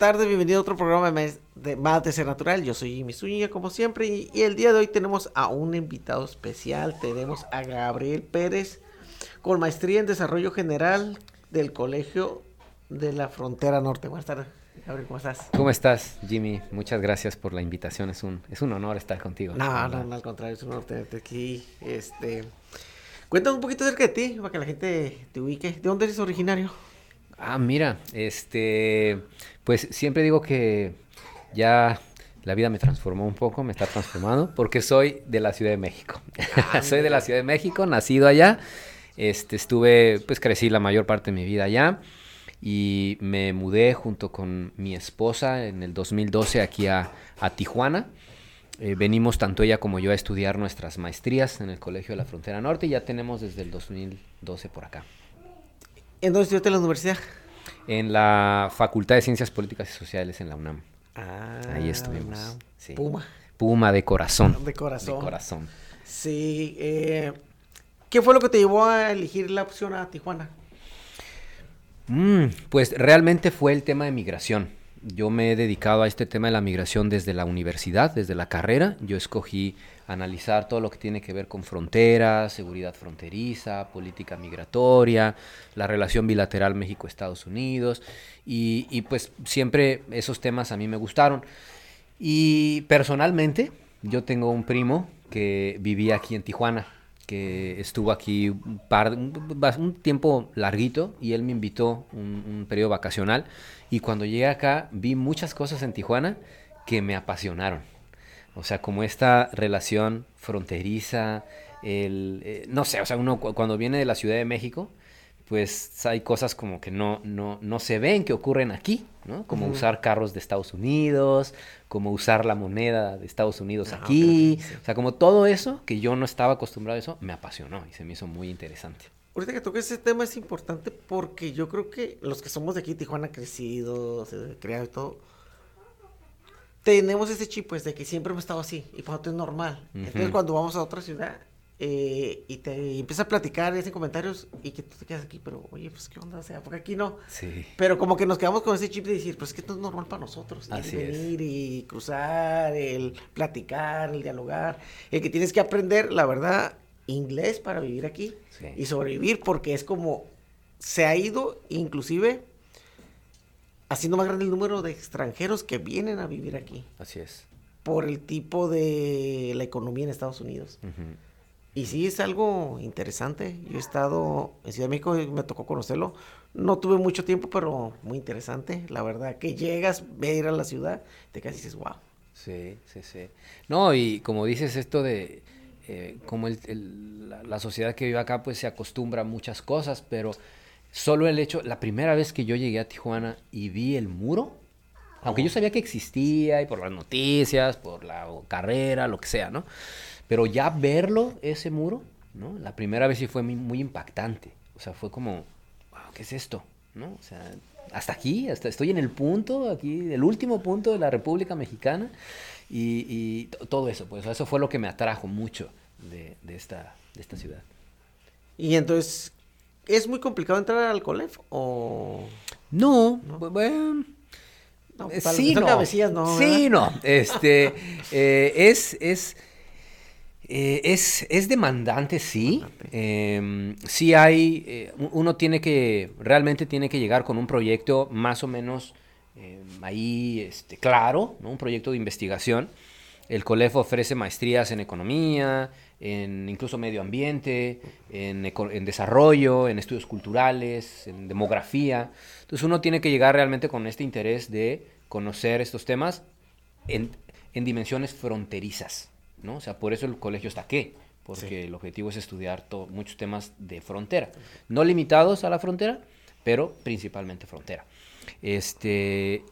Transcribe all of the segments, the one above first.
tardes, bienvenido a otro programa de Más de Ser Natural. Yo soy Jimmy Zúñiga, como siempre, y, y el día de hoy tenemos a un invitado especial. Tenemos a Gabriel Pérez, con maestría en Desarrollo General del Colegio de la Frontera Norte. Buenas tardes, Gabriel, ¿cómo estás? ¿Cómo estás, Jimmy? Muchas gracias por la invitación. Es un, es un honor estar contigo. No, no, no, al contrario, es un honor tenerte aquí. Este, cuéntanos un poquito acerca de ti, para que la gente te ubique. ¿De dónde eres originario? Ah, mira, este, pues siempre digo que ya la vida me transformó un poco, me está transformando, porque soy de la Ciudad de México. soy de la Ciudad de México, nacido allá. Este, estuve, pues crecí la mayor parte de mi vida allá y me mudé junto con mi esposa en el 2012 aquí a, Tijuana. Eh, venimos tanto ella como yo a estudiar nuestras maestrías en el Colegio de la Frontera Norte y ya tenemos desde el 2012 por acá. ¿En dónde estudiaste en la universidad? En la Facultad de Ciencias Políticas y Sociales en la UNAM. Ah, Ahí estuvimos. UNAM. sí. Puma. Puma de corazón. De corazón. De corazón. Sí. eh, ¿Qué fue lo que te llevó a elegir la opción a Tijuana? Mm, pues realmente fue el tema de migración. Yo me he dedicado a este tema de la migración desde la universidad, desde la carrera. Yo escogí analizar todo lo que tiene que ver con fronteras, seguridad fronteriza, política migratoria, la relación bilateral México-Estados Unidos. Y, y pues siempre esos temas a mí me gustaron. Y personalmente, yo tengo un primo que vivía aquí en Tijuana, que estuvo aquí un, par, un, tiempo larguito y él me invitó un, un, periodo vacacional y cuando llegué acá vi muchas cosas en Tijuana que me apasionaron. O sea, como esta relación fronteriza, el, eh, no sé, o sea, uno cuando viene de la Ciudad de México, pues hay cosas como que no, no, no se ven que ocurren aquí, ¿no? Como uh -huh. usar carros de Estados Unidos, como usar la moneda de Estados Unidos ah, aquí, sí. o sea, como todo eso, que yo no estaba acostumbrado a eso, me apasionó y se me hizo muy interesante. Ahorita que toques ese tema es importante porque yo creo que los que somos de aquí, Tijuana, crecidos, criados y todo, tenemos ese chip pues de que siempre hemos estado así y para nosotros es normal. Uh -huh. Entonces cuando vamos a otra ciudad eh, y te y empieza a platicar y hacen comentarios y que tú te quedas aquí, pero oye, pues qué onda, o sea, porque aquí no. Sí. Pero como que nos quedamos con ese chip de decir, pues es que esto es normal para nosotros. Así el venir es. y cruzar, el platicar, el dialogar, el que tienes que aprender, la verdad, inglés para vivir aquí Sí. y sobrevivir porque es como se ha ido inclusive haciendo más grande el número de extranjeros que vienen a vivir aquí Así es. por el tipo de la economía en Estados Unidos. Y sí es algo interesante. Yo he estado en Ciudad de México y me tocó conocerlo. No tuve mucho tiempo, pero muy interesante. La verdad, que llegas, ver a la ciudad, te casi dices, wow. Sí, sí, sí. No, y como dices esto de eh, como el, el- la, la sociedad que vive acá pues se acostumbra a muchas cosas, pero solo el hecho, la primera vez que yo llegué a Tijuana y vi el muro, aunque yo sabía que existía y por las noticias, por la carrera, lo que sea, ¿no? Pero ya verlo, ese muro, ¿no? La primera vez sí fue muy, muy impactante. O sea, fue como, wow, ¿qué es esto? ¿No? O sea, hasta aquí, hasta estoy en el punto, aquí, el último punto de la República Mexicana. Y, y todo eso, pues eso fue lo que me atrajo mucho de, de esta, de esta ciudad. Y entonces, ¿es muy complicado entrar al COLEF? O. No, ¿No? bu- bueno. No, eh, para sí, no. cabecillas, no, sí, ¿verdad? no. Este, eh, es, es, eh, es, es demandante, sí. Eh, sí hay, uno tiene que, realmente tiene que llegar con un proyecto más o menos eh, ahí este, claro, ¿no? un proyecto de investigación. El COLEF ofrece maestrías en economía, en incluso medio ambiente, en, desarrollo, en estudios culturales, en demografía. Entonces uno tiene que llegar realmente con este interés de conocer estos temas en, en dimensiones fronterizas, ¿no? O sea, por eso el colegio está aquí, porque el objetivo es estudiar muchos temas de frontera, no limitados a la frontera, pero principalmente frontera. Este,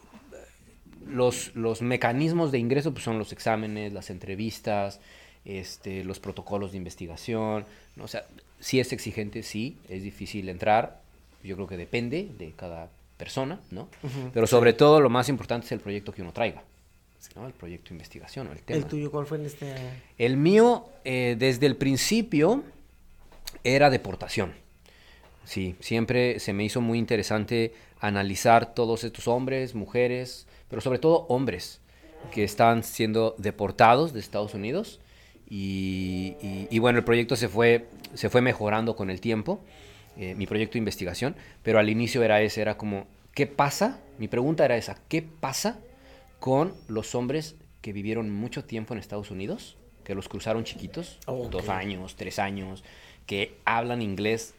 los, los mecanismos de ingreso pues, son los exámenes, las entrevistas, este, los protocolos de investigación, ¿no? O sea, sí es exigente, sí, es difícil entrar, yo creo que depende de cada persona, ¿no? Pero sobre todo lo más importante es el proyecto que uno traiga, ¿no? El proyecto de investigación, o el tema. ¿El tuyo cuál fue en este...? El mío, eh, desde el principio, era deportación. Sí, siempre se me hizo muy interesante analizar todos estos hombres, mujeres, pero sobre todo hombres que están siendo deportados de Estados Unidos. Y, y- y bueno, el proyecto se fue, se fue mejorando con el tiempo, eh, mi proyecto de investigación, pero al inicio era ese, era como, ¿qué pasa? Mi pregunta era esa, ¿qué pasa con los hombres que vivieron mucho tiempo en Estados Unidos, que los cruzaron chiquitos, dos años, tres años, que hablan inglés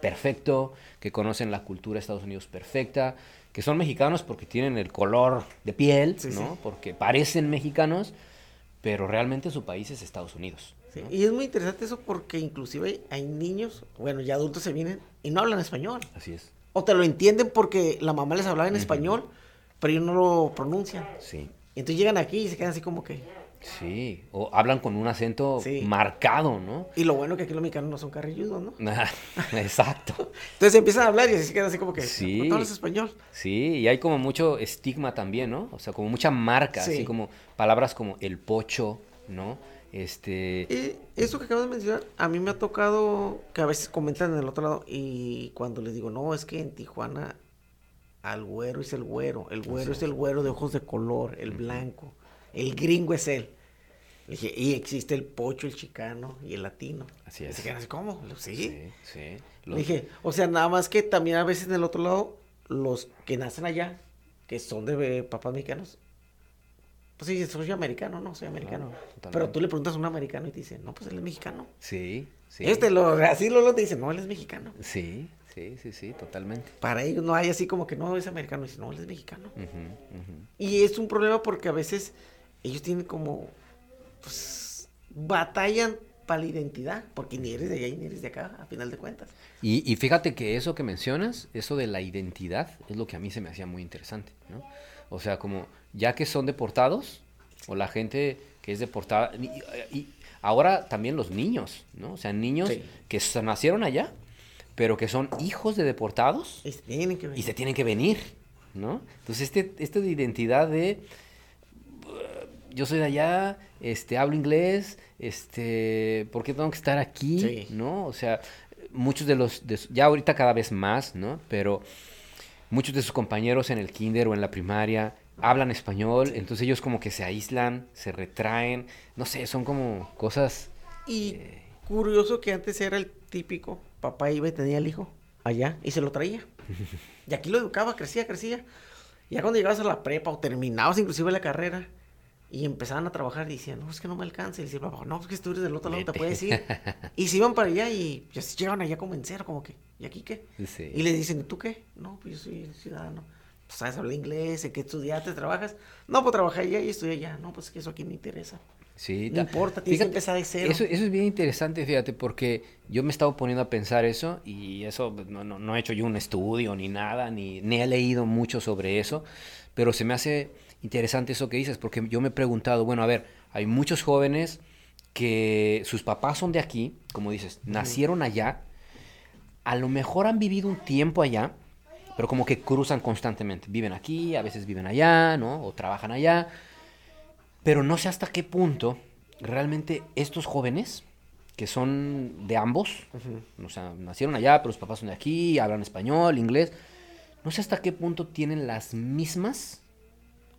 perfecto, que conocen la cultura de Estados Unidos perfecta, que son mexicanos porque tienen el color de piel, Sí, ¿no? sí. Porque parecen mexicanos, pero realmente su país es Estados Unidos. Sí, Y es muy interesante eso porque inclusive hay niños, bueno, ya adultos se vienen y no hablan español. Así es. O te lo entienden porque la mamá les hablaba en español, pero ellos no lo pronuncian. Sí. Y entonces llegan aquí y se quedan así como que... Sí, o hablan con un acento Sí. marcado, ¿no? Y lo bueno que aquí los mexicanos no son carrilludos, ¿no? Exacto. Entonces empiezan a hablar y se quedan así como que... Sí. ¿No hablas español? Sí, y hay como mucho estigma también, ¿no? O sea, como mucha marca, Sí. así como palabras como el pocho, ¿no? Este, Eh, eso que acabas de mencionar, a mí me ha tocado que a veces comentan en el otro lado y cuando les digo, no, es que en Tijuana al güero es el güero, el güero es el güero de ojos de color, el blanco, el gringo es él. Le dije, y existe el pocho, el chicano y el latino. Así es. así, ¿cómo? Sí. sí, sí. Le dije, o sea, nada más que también a veces en el otro lado, los que nacen allá, que son de eh, papás mexicanos, pues sí, soy americano, no, soy americano. Pero tú le preguntas a un americano y te dice, no, pues él es mexicano. Sí, sí. Este lo, así lo, lo te dice, no, él es mexicano. Sí, sí, sí, sí, totalmente. Para ellos no hay así como que no es americano, dice, no, él es mexicano. Y es un problema porque a veces ellos tienen como, pues, batallan para la identidad, porque ni eres de allá ni eres de acá, a final de cuentas. Y, y fíjate que eso que mencionas, eso de la identidad, es lo que a mí se me hacía muy interesante, ¿no? O sea, como ya que son deportados, o la gente que es deportada, y, y ahora también los niños, ¿no? O sea, niños Sí. que nacieron allá, pero que son hijos de deportados Y se tienen que tienen venir, ¿no? Entonces, este, esto de identidad de yo soy de allá, este, hablo inglés, este, ¿por qué tengo que estar aquí? Sí. ¿No? O sea, muchos de los, de ya ahorita cada vez más, ¿no? Pero muchos de sus compañeros en el kinder o en la primaria hablan español, entonces ellos como que se aíslan, se retraen, no sé, son como cosas... Y Eh. curioso que antes era el típico, papá iba y tenía el hijo allá y se lo traía. Y aquí lo educaba, crecía, crecía. Ya cuando llegabas a la prepa o terminabas inclusive la carrera y empezaban a trabajar y decían, no, es que no me alcanza. Y decía, papá, no, es que tú eres del otro lado, te puedes ir. Y se iban para allá y ya se llegaban allá como en cero, como que, ¿y aquí qué? Sí. Y le dicen, ¿y tú qué? No, pues yo soy ciudadano. Pues sabes hablar inglés, ¿en qué estudiaste, trabajas? No, pues trabajé allá y estudié allá. No, pues que eso aquí me interesa. Sí, No ta- importa, tienes que empezar de cero. Eso, eso es bien interesante, fíjate, porque yo me he estado poniendo a pensar eso y eso pues, no, no, no he hecho yo un estudio ni nada, ni, ni he leído mucho sobre eso, pero se me hace interesante eso que dices, porque yo me he preguntado, bueno, a ver, hay muchos jóvenes que sus papás son de aquí, como dices, nacieron allá, a lo mejor han vivido un tiempo allá, pero como que cruzan constantemente, viven aquí, a veces viven allá, ¿no? O trabajan allá, pero no sé hasta qué punto realmente estos jóvenes, que son de ambos, o sea, nacieron allá, pero sus papás son de aquí, hablan español, inglés, no sé hasta qué punto tienen las mismas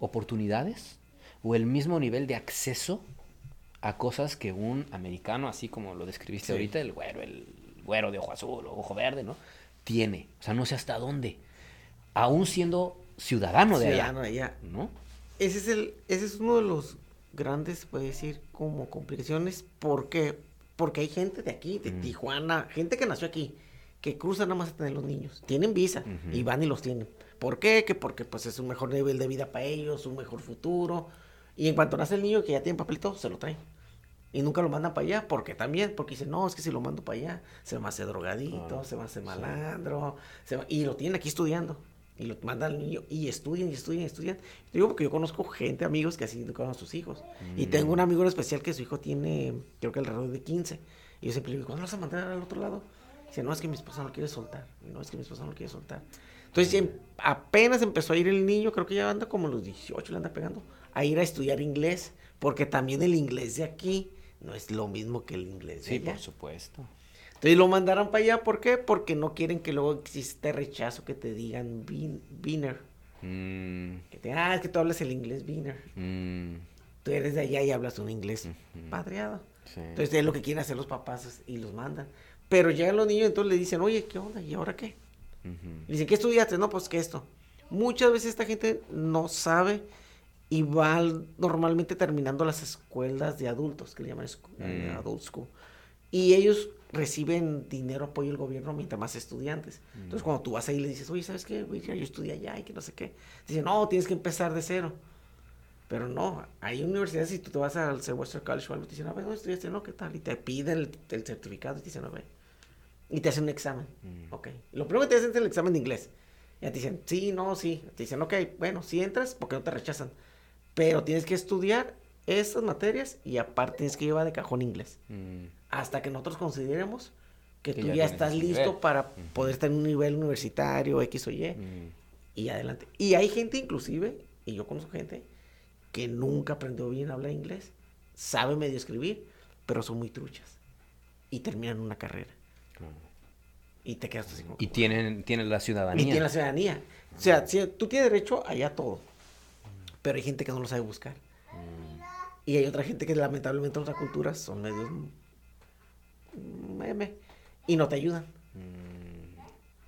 oportunidades o el mismo nivel de acceso a cosas que un americano, así como lo describiste Sí. ahorita, el güero, el güero de ojo azul o ojo verde, ¿no? Tiene. O sea, no sé hasta dónde. Aún siendo ciudadano de ciudadano allá. de allá. ¿No? Ese es, el, ese es uno de los grandes, puede decir, como complicaciones. ¿Por qué? Porque hay gente de aquí, de Mm. Tijuana, gente que nació aquí, que cruza nada más a tener los niños. Tienen visa y van y los tienen. ¿Por qué? Que porque pues es un mejor nivel de vida para ellos, un mejor futuro. Y en cuanto nace el niño que ya tiene papelito, se lo traen. Y nunca lo mandan para allá, porque también, porque dicen, no, es que si lo mando para allá, se va a hacer drogadito, se va a hacer malandro, se va- y lo tienen aquí estudiando. Y lo mandan al niño, y estudian, y estudian, y estudian. Te digo porque yo conozco gente, amigos, que así educaron a sus hijos. Y tengo un amigo en especial que su hijo tiene, creo que alrededor de 15. Y yo siempre le digo, ¿cuándo lo vas a mandar al otro lado? Dice, no, es que mi esposa no lo quiere soltar. No, es que mi esposa no lo quiere soltar. Entonces, em- apenas empezó a ir el niño, creo que ya anda como los 18, le anda pegando, a ir a estudiar inglés, porque también el inglés de aquí no es lo mismo que el inglés de Sí, allá. por supuesto. Entonces lo mandaron para allá, ¿por qué? Porque no quieren que luego existe rechazo que te digan bin- beaner. Mm, Que te, ah, es que tú hablas el inglés beaner. mm, Tú eres de allá y hablas un inglés padreado. sí. Entonces es lo que quieren hacer los papás y los mandan. Pero llegan los niños entonces le dicen, oye, ¿qué onda? ¿Y ahora qué? Y dicen, ¿qué estudiaste? No, pues que esto. Muchas veces esta gente no sabe y va al- normalmente terminando las escuelas de adultos, que le llaman eh, Mm. adult school. Y ellos reciben dinero, apoyo del gobierno mientras más estudiantes. Entonces cuando tú vas ahí y le dices, oye, ¿sabes qué? Güey, yo estudié allá y que no sé qué. Dicen, no, tienes que empezar de cero. Pero no, hay universidades, si tú te vas al Western College o algo, te dicen, a ver, ¿dónde estudiaste? No, ¿qué tal? Y te piden el, el certificado y te dicen, a ver. Y te hacen un examen. Ok. Lo primero que te hacen es el examen de inglés. Ya te dicen, sí, no, sí. Te dicen, ok, bueno, si entras, porque no te rechazan. Pero tienes que estudiar estas materias y aparte tienes que llevar de cajón inglés. Mm, Hasta que nosotros consideremos que, Que tú ya ya, estás listo nivel. para poder estar en un nivel universitario, X o Y, mm, y adelante. Y hay gente inclusive, y yo conozco gente, que nunca aprendió bien a hablar inglés, sabe medio escribir, pero son muy truchas. Y terminan una carrera. Y te quedas así como... Y tienen, tienen la y ciudadanía. tiene la ciudadanía. O sea, si- tú tienes derecho allá a todo. Pero hay gente que no lo sabe buscar. Y hay otra gente que lamentablemente en otras culturas son medios mm, meme y no te ayudan.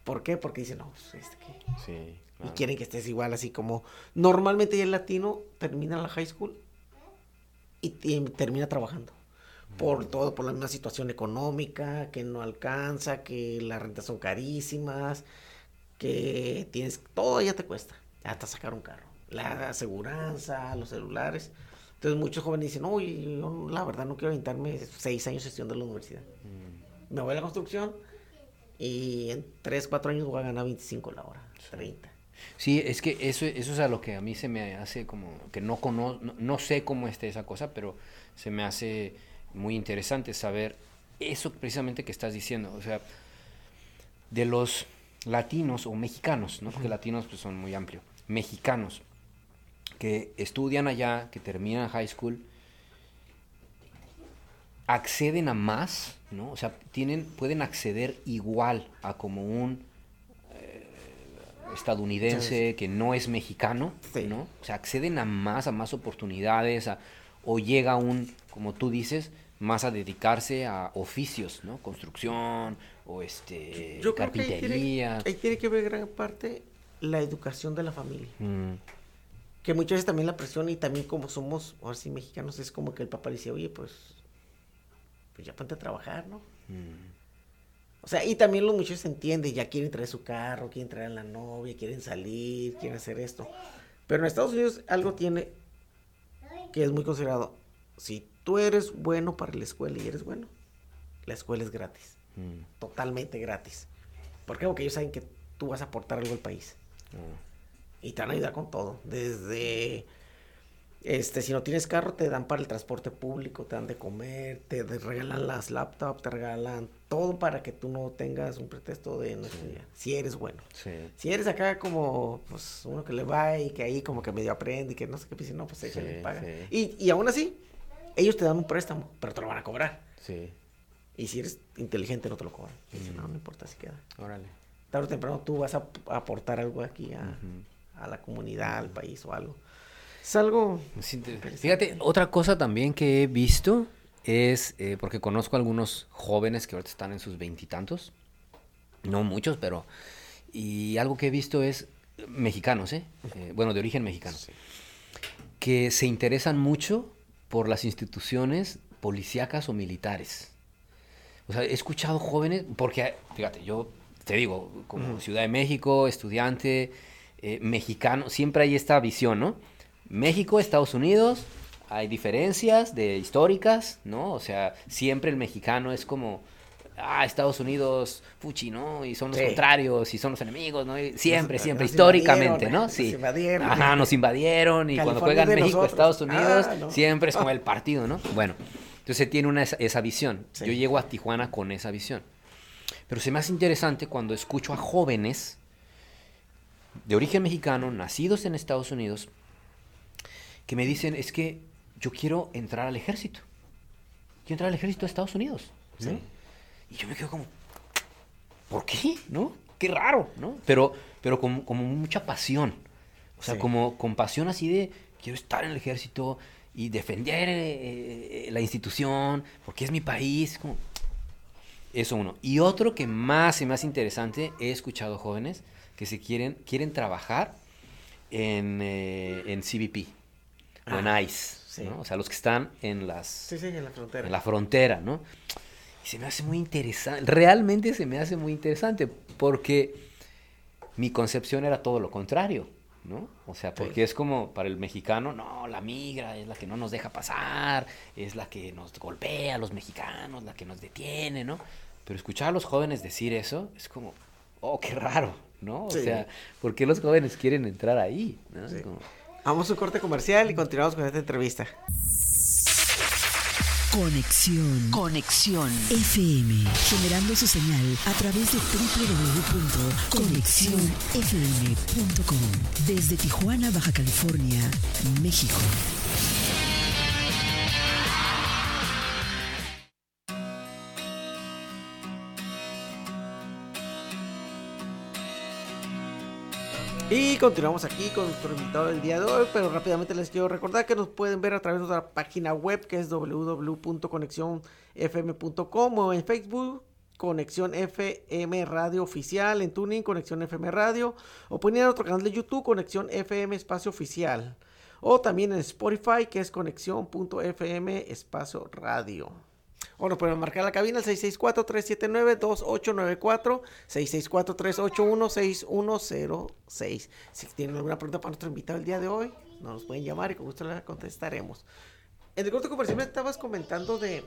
¿Por qué? Porque dicen, no, pues, este que... Sí, Y quieren que estés igual, así como normalmente ya el latino termina la high school y, y termina trabajando. Por todo, por la misma situación económica, que no alcanza, que las rentas son carísimas, que tienes, todo ya te cuesta, hasta sacar un carro. La aseguranza, los celulares. Entonces muchos jóvenes dicen, oye, yo la verdad no quiero aventarme seis años estudiando en la universidad. Me voy a la construcción y en tres, cuatro años voy a ganar 25 la hora, 30. Sí, es que eso, eso es a lo que a mí se me hace como que no conozco, no, no sé cómo esté esa cosa, pero se me hace muy interesante saber eso precisamente que estás diciendo. O sea, de los latinos o mexicanos, ¿no? Porque latinos pues, son muy amplios. Mexicanos que estudian allá, que terminan high school, acceden a más, ¿no? O sea, tienen, pueden acceder igual a como un eh, estadounidense que no es mexicano, Sí. ¿no? O sea, acceden a más, a más oportunidades, a- o llega un, como tú dices, más a dedicarse a oficios, ¿no? Construcción o este Yo creo que ahí tiene, carpintería. ahí tiene que ver gran parte la educación de la familia. Mm, Que muchas veces también la presión y también como somos, ahora sí, mexicanos, es como que el papá dice, oye, pues, pues ya ponte a trabajar, ¿no? mm, O sea, y también los muchachos entienden, ya quieren traer su carro, quieren traer a la novia, quieren salir, quieren hacer esto. Pero en Estados Unidos algo tiene que es muy considerado. Si tú eres bueno para la escuela y eres bueno, la escuela es gratis. mm, Totalmente gratis. ¿Por qué? Porque ellos saben que tú vas a aportar algo al país. mm. Y te van a ayudar con todo. Desde, este, si no tienes carro, te dan para el transporte público, te dan de comer, te regalan las laptops, te regalan todo para que tú no tengas un pretexto de no estudiar. Si eres bueno. Sí. Si eres acá como, pues, uno que le va y que ahí como que medio aprende y que no sé qué, pues, no, pues échale, Sí, paga. sí. Y, y aún así, ellos te dan un préstamo, pero te lo van a cobrar. Sí, Y si eres inteligente, no te lo cobran. Dicen, no, no importa si queda. órale. Tarde o temprano tú vas a, aportar algo aquí a, a la comunidad, al país o algo. Es algo... Sí, te- Fíjate, otra cosa también que he visto es, eh, porque conozco algunos jóvenes que ahorita están en sus veintitantos, no muchos, pero, y algo que he visto es mexicanos, ¿eh? Eh, bueno, de origen mexicano, que se interesan mucho por las instituciones policíacas o militares. O sea, he escuchado jóvenes, porque, fíjate, yo te digo, como Ciudad de México, estudiante, eh, mexicano, siempre hay esta visión, ¿no? México, Estados Unidos, hay diferencias de históricas, ¿no? O sea, siempre el mexicano es como, ah, Estados Unidos, fuchi, ¿no? Y son los Sí. contrarios y son los enemigos, ¿no? Y siempre, Nos- siempre, nos históricamente, ¿no? nos Sí. invadieron. Ajá, nos invadieron y cuando juegan México, nosotros. Estados Unidos, Ah, no. siempre es como el partido, ¿no? Bueno, entonces tiene una, esa, esa visión. Sí. Yo llego a Tijuana con esa visión. Pero se me hace interesante cuando escucho a jóvenes de origen mexicano, nacidos en Estados Unidos, que me dicen, es que yo quiero entrar al ejército. Quiero entrar al ejército de Estados Unidos. ¿no? Sí. Y yo me quedo como, ¿por qué? ¿No? Qué raro, ¿no? Pero, pero con, como mucha pasión. O sea, Sí. como con pasión así de, quiero estar en el ejército y defender eh, eh, la institución, porque es mi país. Como, eso uno. Y otro que más y más interesante, he escuchado jóvenes que se quieren, quieren trabajar en, eh, en CBP o en Ah, ICE. Sí. ¿no? O sea, los que están en las Sí, sí, en la frontera. en la frontera, ¿no? Y se me hace muy interesante, realmente se me hace muy interesante, porque mi concepción era todo lo contrario, ¿no? O sea, porque Sí. es como para el mexicano, no, la migra es la que no nos deja pasar, es la que nos golpea a los mexicanos, la que nos detiene, ¿no? Pero escuchar a los jóvenes decir eso es como, oh, qué raro, ¿no? O Sí. sea, ¿por qué los jóvenes quieren entrar ahí? ¿no? Sí. Como- Vamos a un corte comercial y continuamos con esta entrevista. Conexión. Conexión. FM, generando su señal a través de www.conexionfm.com. Desde Tijuana, Baja California, México. Y continuamos aquí con nuestro invitado del día de hoy, pero rápidamente les quiero recordar que nos pueden ver a través de nuestra página web que es www.conexionfm.com o en Facebook Conexión FM Radio Oficial, en Tuning Conexión FM Radio o poner otro canal de YouTube Conexión FM Espacio Oficial o también en Spotify que es conexión.fm Espacio Radio. O nos pueden marcar la cabina al 664-379-2894, 664-381-6106. Si tienen alguna pregunta para nuestro invitado el día de hoy, nos pueden llamar y con gusto la contestaremos. En el corte comercial me estabas comentando de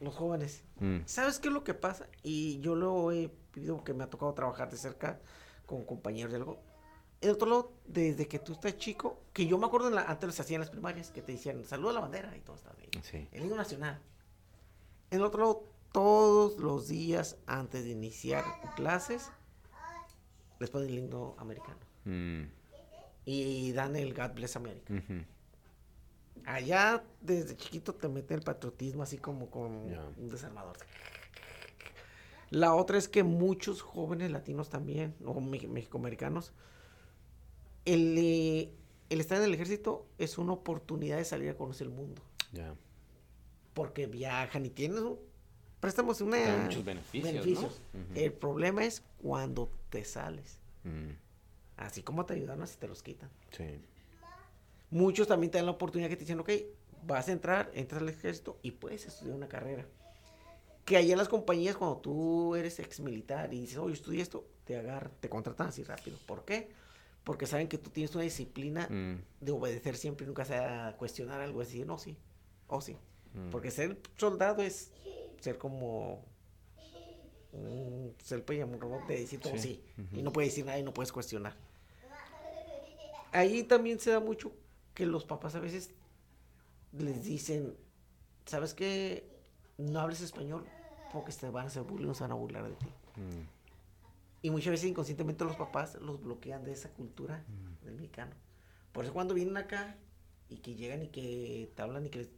los jóvenes. Mm. ¿Sabes qué es lo que pasa? Y yo lo he vivido que me ha tocado trabajar de cerca con compañeros de algo. El otro lado, desde que tú estás chico, que yo me acuerdo en la, antes los hacían en las primarias, que te decían, saluda a la bandera y todo estaba bien. Sí. El himno nacional. En el otro lado, todos los días antes de iniciar clases, les ponen el himno americano. Mm, Y dan el God Bless America. Allá, desde chiquito, te mete el patriotismo así como con un desarmador. La otra es que muchos jóvenes latinos también, o me- mexicoamericanos, el, eh, el estar en el ejército es una oportunidad de salir a conocer el mundo. Ya. Porque viajan y tienen préstamos una muchos beneficios. El problema es cuando te sales. Mm, Así como te ayudan, así te los quitan. sí. Muchos también te dan la oportunidad que te dicen, ok, vas a entrar, entras al ejército y puedes estudiar una carrera. Que allá en las compañías, cuando tú eres ex militar y dices, oye, estudié esto, te agarran, te contratan así rápido. ¿Por qué? Porque saben que tú tienes una disciplina Mm, de obedecer siempre y nunca se a cuestionar algo, decir, no, sí, o sí. Mm. Porque ser soldado es ser como un ser un robot de decir todo sí. Sí, Y no puedes decir nada y no puedes cuestionar. Ahí también se da mucho que los papás a veces les dicen, ¿sabes qué? No hables español porque te van a hacer bullying, se van a burlar de ti. Mm, Y muchas veces inconscientemente los papás los bloquean de esa cultura del mexicano. Por eso cuando vienen acá y que llegan y que te hablan y que les-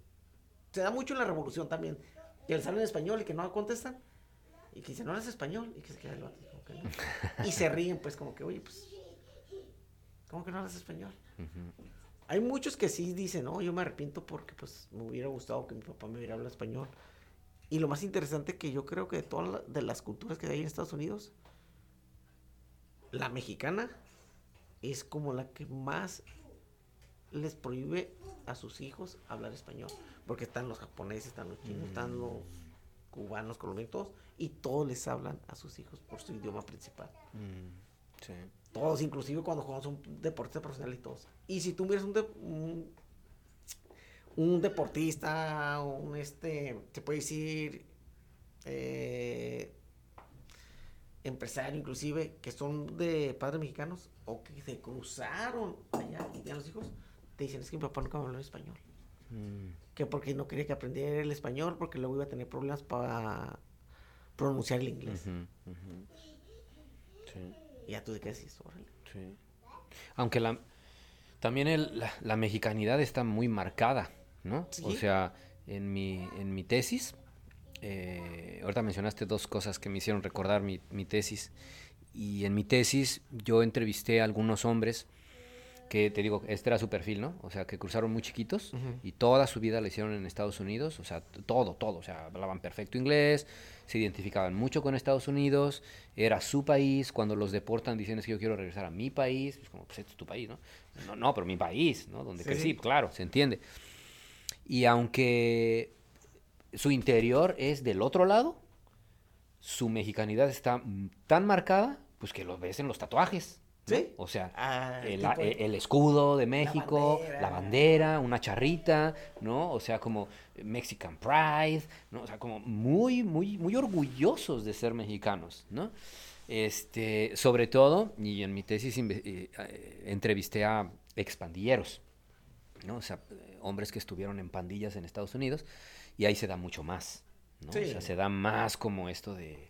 se da mucho en la revolución también. Que les hablan español y que no contestan. Y que dicen, no hablas español. Y que se queda el vato, como que no. Y se ríen, pues, como que, oye, pues, ¿cómo que no hablas español? Hay muchos que sí dicen, no, yo me arrepiento porque, pues, me hubiera gustado que mi papá me hubiera hablado español. Y lo más interesante que yo creo que de todas la- de las culturas que hay en Estados Unidos, la mexicana es como la que más les prohíbe a sus hijos hablar español. Porque están los japoneses, están los chinos, están Mm. los cubanos, colombianos, todos. Y todos les hablan a sus hijos por su idioma principal. Mm, sí. Todos, inclusive cuando jugamos un deportista profesional y todos. Y si tú miras un, de- un, un deportista, un este, se puede decir, eh, empresario inclusive, que son de padres mexicanos o que se cruzaron allá y tienen los hijos, te dicen, es que mi papá nunca me habló español. Mm, Que porque no quería que aprendiera el español, porque luego iba a tener problemas para pronunciar el inglés. Sí. Y ya tú de qué decís, órale. Sí. Aunque la, también el- la, la mexicanidad está muy marcada, ¿no? O Sí. sea, en mi, en mi tesis, eh, ahorita mencionaste dos cosas que me hicieron recordar mi, mi tesis. Y en mi tesis yo entrevisté a algunos hombres que, te digo, este era su perfil, ¿no? O sea, que cruzaron muy chiquitos y toda su vida la hicieron en Estados Unidos, o sea, todo, todo, o sea, hablaban perfecto inglés, se identificaban mucho con Estados Unidos, era su país, cuando los deportan dicen es que yo quiero regresar a mi país, pues como, pues este es tu país, ¿no? No, no, pero mi país, ¿no? Donde Sí, crecí, claro, se entiende. Y aunque su interior es del otro lado, su mexicanidad está tan marcada, pues que lo ves en los tatuajes. O sea, Ah, el, escudo de México, bandera. la bandera, una charrita, ¿no? O sea, como Mexican Pride, ¿no? O sea, como muy, muy, muy orgullosos de ser mexicanos, ¿no? Este, sobre todo, y en mi tesis eh, eh, entrevisté a expandilleros, ¿no? O sea, hombres que estuvieron en pandillas en Estados Unidos, y ahí se da mucho más, ¿no? Sí. O sea, se da más como esto de...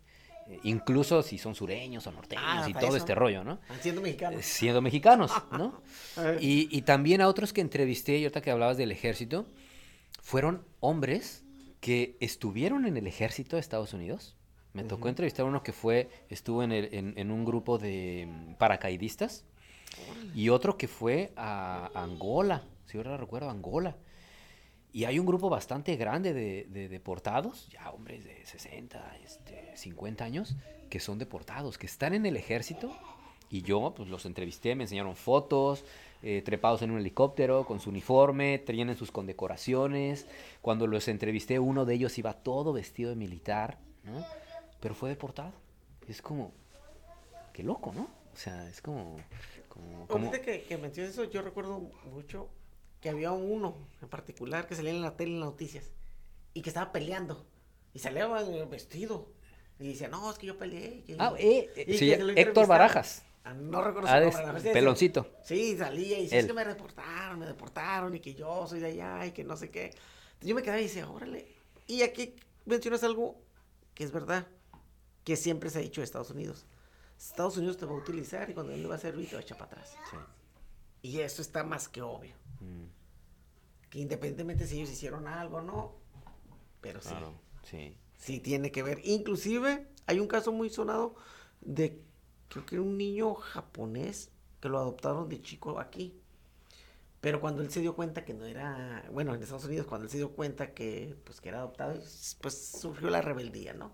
eh, incluso si son sureños o norteños Ah, y todo eso. este rollo, ¿no? Siendo mexicano. siendo mexicanos, ¿no? Eh. Y, y también a otros que entrevisté, y ahorita que hablabas del ejército, fueron hombres que estuvieron en el ejército de Estados Unidos. Me tocó entrevistar a uno que fue, estuvo en, el- en- en un grupo de mm, paracaidistas y otro que fue a Angola, si ahora recuerdo, Angola. Y hay un grupo bastante grande de, de deportados, ya hombres de 60, este, 50 años, que son deportados, que están en el ejército. Y yo pues los entrevisté, me enseñaron fotos, eh, trepados en un helicóptero, con su uniforme, tienen sus condecoraciones. Cuando los entrevisté, uno de ellos iba todo vestido de militar, ¿no? Pero fue deportado. Es como, qué loco, ¿no? O sea, es como... como, que, que mencionas eso, yo recuerdo mucho que había uno en particular que salía en la tele en las noticias y que estaba peleando y salía eh, vestido y decía, no, es que yo peleé. que- Ah, eh, eh, y sí, Héctor. Barajas. Ah, no recuerdo su Ah, nombre. a peloncito. Sí, salía y decía, es que me deportaron, me deportaron y que yo soy de allá y que no sé qué. Yo me quedaba y decía, órale. Y aquí mencionas algo que es verdad, que siempre se ha dicho de Estados Unidos. Estados Unidos te va a utilizar y cuando él le va a servir te va a echar para atrás. Y eso está más que obvio. Mm, Que independientemente si ellos hicieron algo o no, pero sí, claro, sí. sí tiene que ver. Inclusive hay un caso muy sonado de, creo que era un niño japonés que lo adoptaron de chico aquí. Pero cuando él se dio cuenta que no era, bueno, en Estados Unidos, cuando él se dio cuenta que, pues, que era adoptado, pues surgió la rebeldía, ¿no?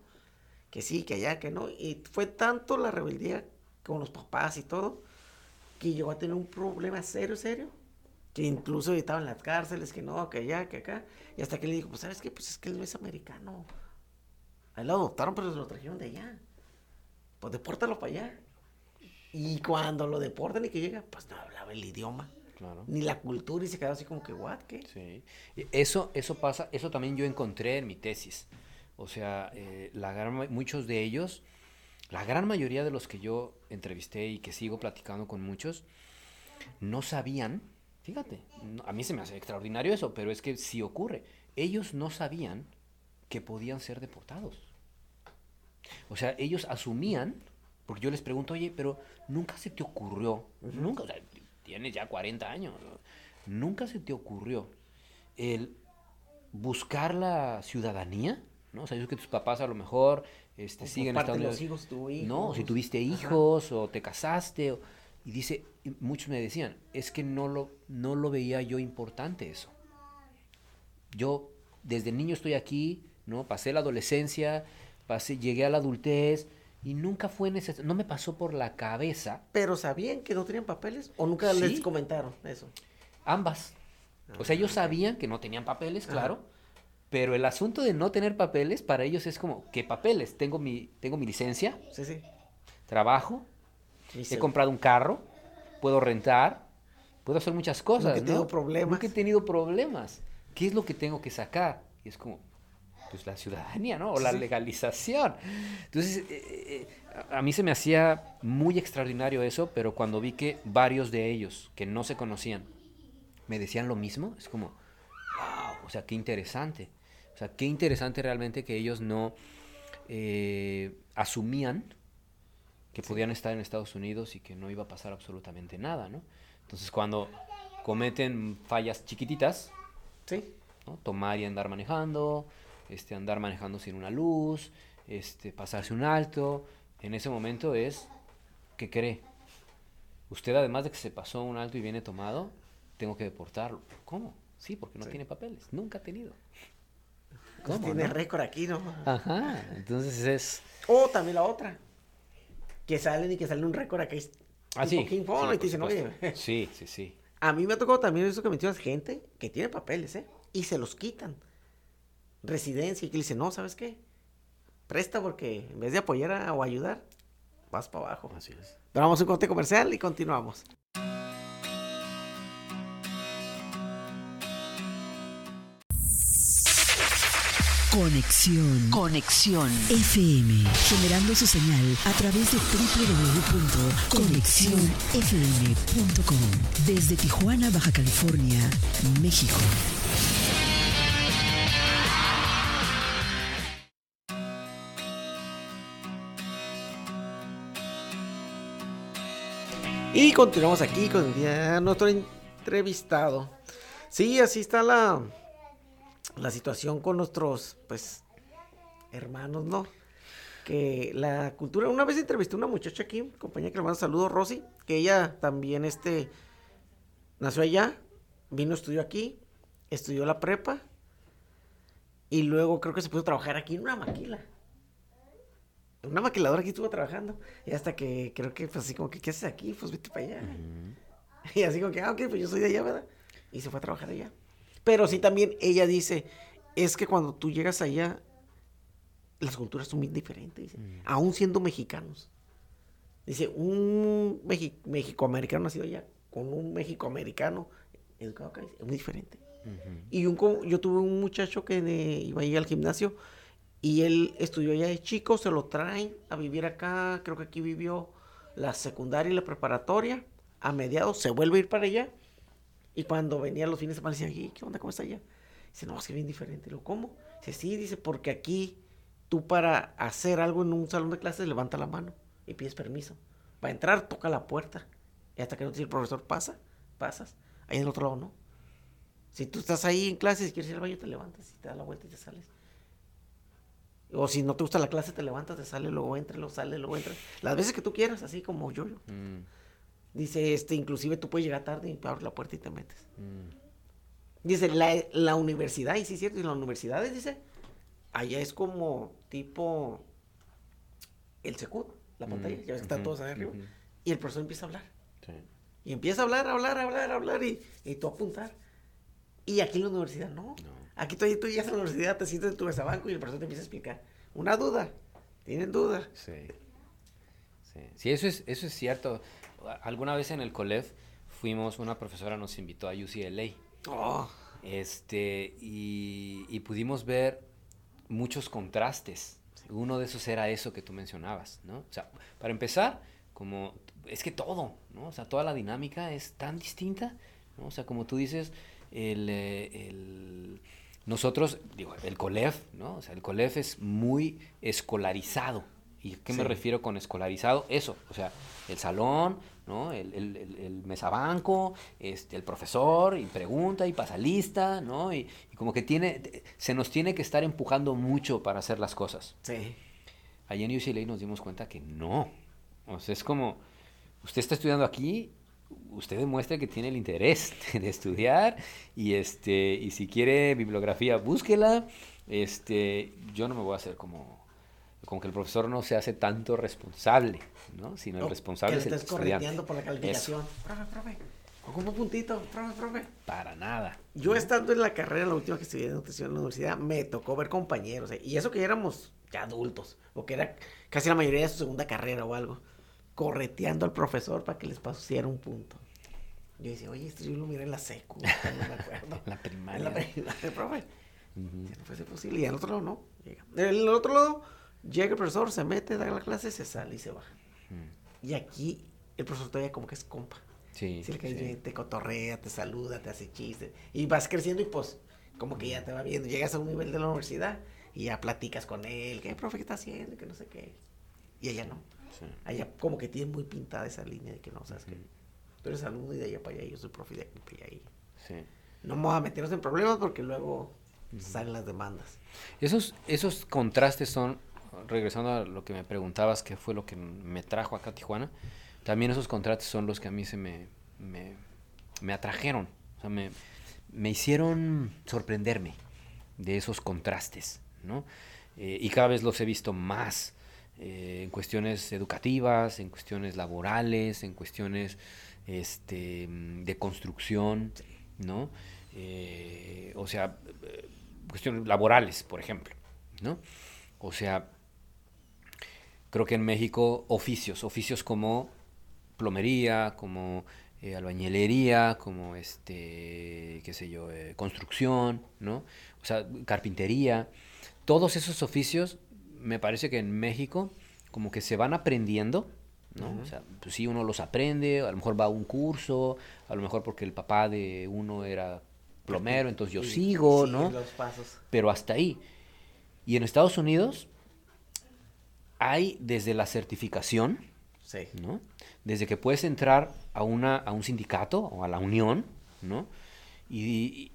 Que sí, que allá, que no. Y fue tanto la rebeldía con los papás y todo, que llegó a tener un problema serio, serio, que incluso estaba en las cárceles, que no, que allá, que acá. Y hasta que le dijo, pues, ¿sabes qué? Pues es que él no es americano. A él lo adoptaron, pero se lo trajeron de allá. Pues depórtalo para allá. Y cuando lo deportan y que llega, pues no hablaba el idioma, Claro. ni la cultura, y se quedó así como que, ¿what? ¿Qué? Sí. Eso, eso pasa, eso también yo encontré en mi tesis. O sea, eh, la gran muchos de ellos, la gran mayoría de los que yo entrevisté y que sigo platicando con muchos, no sabían, fíjate, a mí se me hace extraordinario eso, pero es que sí ocurre. Ellos no sabían que podían ser deportados. O sea, ellos asumían, porque yo les pregunto, oye, pero nunca se te ocurrió, nunca, o sea, tienes ya 40 años, nunca se te ocurrió el buscar la ciudadanía, ¿no? O sea, yo sé que tus papás a lo mejor este, siguen estando... los hijos, tu No, si hijos. tuviste Ajá. hijos o te casaste, o- y dice, muchos me decían, es que no lo, no lo veía yo importante eso. Yo desde niño estoy aquí, ¿no? Pasé la adolescencia, pasé, llegué a la adultez Y nunca fue necesario, no me pasó por la cabeza. ¿Pero sabían que no tenían papeles? ¿O nunca les comentaron eso? Ambas. O sea, ellos sabían que no tenían papeles, claro. Pero el asunto de no tener papeles para ellos es como, ¿qué papeles? Tengo mi, tengo mi licencia, Sí, sí. trabajo, he comprado un carro, puedo rentar, puedo hacer muchas cosas. Nunca he tenido ¿no? problemas. Nunca he tenido problemas. ¿Qué es lo que tengo que sacar? Y es como, pues la ciudadanía, ¿no? O la Sí. legalización. Entonces, eh, eh, a a mí se me hacía muy extraordinario eso, pero cuando vi que varios de ellos que no se conocían me decían lo mismo, es como, wow, o sea, qué interesante. O sea, qué interesante realmente que ellos no eh, asumían que podían estar en Estados Unidos y que no iba a pasar absolutamente nada, ¿no? Entonces, cuando cometen fallas chiquititas, Sí. ¿no? Tomar y andar manejando, este, andar manejando sin una luz, este, pasarse un alto, en ese momento es, ¿qué cree? Usted además de que se pasó un alto y viene tomado, tengo que deportarlo. ¿Cómo? Sí, porque no Sí. tiene papeles, nunca ha tenido. Pues ¿Cómo, tiene no? récord aquí, ¿no? Ajá, entonces es... O también la otra. Que salen y que salen un récord acá. Ah, tipo sí. King Kong, sí, y te dicen, oye. Sí, sí, sí. A mí me ha tocado también eso que mencionas, gente que tiene papeles, ¿eh? Y se los quitan. Residencia, y que le dicen, no, ¿sabes qué? Presta porque en vez de apoyar a- o ayudar, vas para abajo. Así es. Pero vamos a un corte comercial y continuamos. Conexión. Conexión. FM, generando su señal a través de www.conexionfm.com. Desde Tijuana, Baja California, México. Y continuamos aquí con el día- nuestro entrevistado. Sí, así está la, la situación con nuestros, pues, hermanos, ¿no? Que la cultura, una vez entrevisté a una muchacha aquí, compañía que le mando saludos, Rosy, que ella también, este, nació allá, vino, estudió aquí, estudió la prepa, y luego creo que se puso a trabajar aquí en una maquila. Una maquiladora aquí estuvo trabajando, y hasta que creo que, pues, así como que, ¿qué haces aquí? Pues vete para allá. Y así como que, ah, ok, pues yo soy de allá, ¿verdad? Y se fue a trabajar allá. Pero sí también ella dice, es que cuando tú llegas allá, las culturas son bien diferentes, dice, aún siendo mexicanos. Dice, un Mexi- mexicoamericano nacido allá con un mexicoamericano educado acá, es muy diferente. Y un, yo tuve un muchacho que iba ahí al gimnasio y él estudió allá de chico, se lo traen a vivir acá, creo que aquí vivió la secundaria y la preparatoria, a mediados se vuelve a ir para allá y cuando venía los fines de semana decía, "¿Y ¿qué onda? ¿Cómo está allá? Dice, no, es que bien diferente. Lo ¿cómo? Dice, sí, dice, porque aquí tú para hacer algo en un salón de clases levanta la mano y pides permiso. Para entrar, toca la puerta. Y hasta que no te dice el profesor, pasa, pasas. Ahí en el otro lado no. Si tú estás ahí en clase y quieres ir al baño, te levantas y te das la vuelta y te sales. O si no te gusta la clase, te levantas, te sales, luego entras, luego sales, luego entras. Las veces que tú quieras, así como yo. yo. Mm, Dice, este, inclusive tú puedes llegar tarde y abres la puerta y te metes. mm. Dice, la, la universidad, y sí es cierto, y las universidades, dice, allá es como tipo el Secut, la pantalla, Mm, ya ves que están todos ahí arriba, y el profesor empieza a hablar. Sí. Y empieza a hablar, hablar, hablar, hablar, y, y tú apuntar. Y aquí en la universidad no. Aquí tú, tú llegas a la universidad, te sientas en tu mesabanco y el profesor te empieza a explicar. Una duda, ¿tienen duda? Sí. Sí, Sí, eso es, eso es cierto. Alguna vez en el COLEF fuimos, una profesora nos invitó a UCLA. Oh, Este, y, y pudimos ver muchos contrastes. Uno de esos era eso que tú mencionabas, ¿no? O sea, para empezar, como, es que todo, ¿no? O sea, toda la dinámica es tan distinta, ¿no? O sea, como tú dices, el, eh, el- nosotros, digo, el COLEF, ¿no? O sea, el COLEF es muy escolarizado. ¿Y qué me refiero con escolarizado? Eso, o sea, el salón, ¿no? El, el, el- el mesabanco, este, el profesor, y pregunta, y pasa lista, ¿no? Y, y como que tiene, se nos tiene que estar empujando mucho para hacer las cosas. sí. Allí en UCLA nos dimos cuenta que no. O sea, es como, usted está estudiando aquí, usted demuestra que tiene el interés de estudiar y este y si quiere bibliografía, búsquela. Este, yo no me voy a hacer como como que el profesor no se hace tanto responsable, ¿no? Sino el O responsable que es le el estés estudiante. correteando por la calificación. Eso, Profe, profe. Ocupa un puntito, profe, profe. para nada. Yo estando en la carrera, la última que estudié de nutrición en la universidad, me tocó ver compañeros, eh, y eso que ya éramos ya adultos, o que era casi la mayoría de su segunda carrera o algo, correteando al profesor para que les pusiera un punto. Yo decía, oye, esto yo lo miré en la secu, no me acuerdo. En la primaria. En la primaria, profe. Si no fuese posible, y al otro lado no. Llega. En el otro lado, llega el profesor, se mete, da la clase, se sale y se baja. Y aquí, el profesor todavía como que es compa. Sí, Sí, sí. te cotorrea, te saluda, te hace chistes. Y vas creciendo y pues, como que ya te va viendo. Llegas a un nivel de la universidad y ya platicas con él. ¿Qué, profe, qué está haciendo? Que no sé qué. Y ella no. Sí. Allá como que tiene muy pintada esa línea de que no, sabes que tú eres alumno y de allá para allá, yo soy profe de aquí para allá. Y Sí. no vamos a meternos en problemas porque luego salen las demandas. Esos, esos contrastes son, regresando a lo que me preguntabas, qué fue lo que me trajo acá a Tijuana, también esos contrastes son los que a mí se me, me, atrajeron, o sea, me, me hicieron sorprenderme de esos contrastes, ¿no? Eh, y cada vez los he visto más eh, en cuestiones educativas, en cuestiones laborales, en cuestiones este, de construcción, ¿no? Eh, o sea, cuestiones laborales, por ejemplo, ¿no? O sea, creo que en México oficios, oficios como plomería, como eh, albañilería, como este, qué sé yo, eh, construcción, ¿no? O sea, carpintería, todos esos oficios me parece que en México como que se van aprendiendo, ¿no? O sea, pues sí, uno los aprende, a lo mejor va a un curso, a lo mejor porque el papá de uno era plomero, entonces yo Y sigo, sigues ¿no? los pasos. Pero hasta ahí. Y en Estados Unidos hay desde la certificación, Sí. ¿no? Desde que puedes entrar a, una, a un sindicato o a la unión, ¿no? Y, y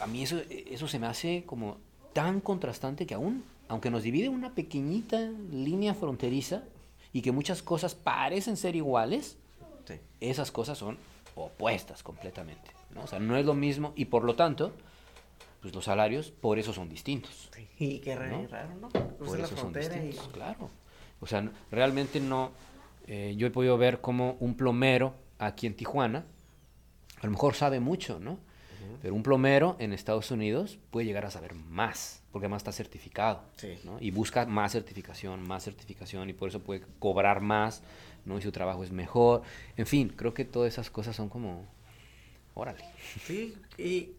a mí eso, eso se me hace como tan contrastante que aún, aunque nos divide una pequeñita línea fronteriza y que muchas cosas parecen ser iguales, Sí. esas cosas son opuestas completamente, ¿no? O sea, no es lo mismo y por lo tanto, pues los salarios por eso son distintos. Y qué raro, ¿no? Por eso son frontera y... distintos, claro. O sea, realmente no. eh, yo he podido ver como un plomero aquí en Tijuana, a lo mejor sabe mucho, ¿no? Pero un plomero en Estados Unidos puede llegar a saber más, porque además está certificado, Sí. ¿no? Y busca más certificación, más certificación, y por eso puede cobrar más, ¿no? Y su trabajo es mejor. En fin, creo que todas esas cosas son como. Órale. Sí, y...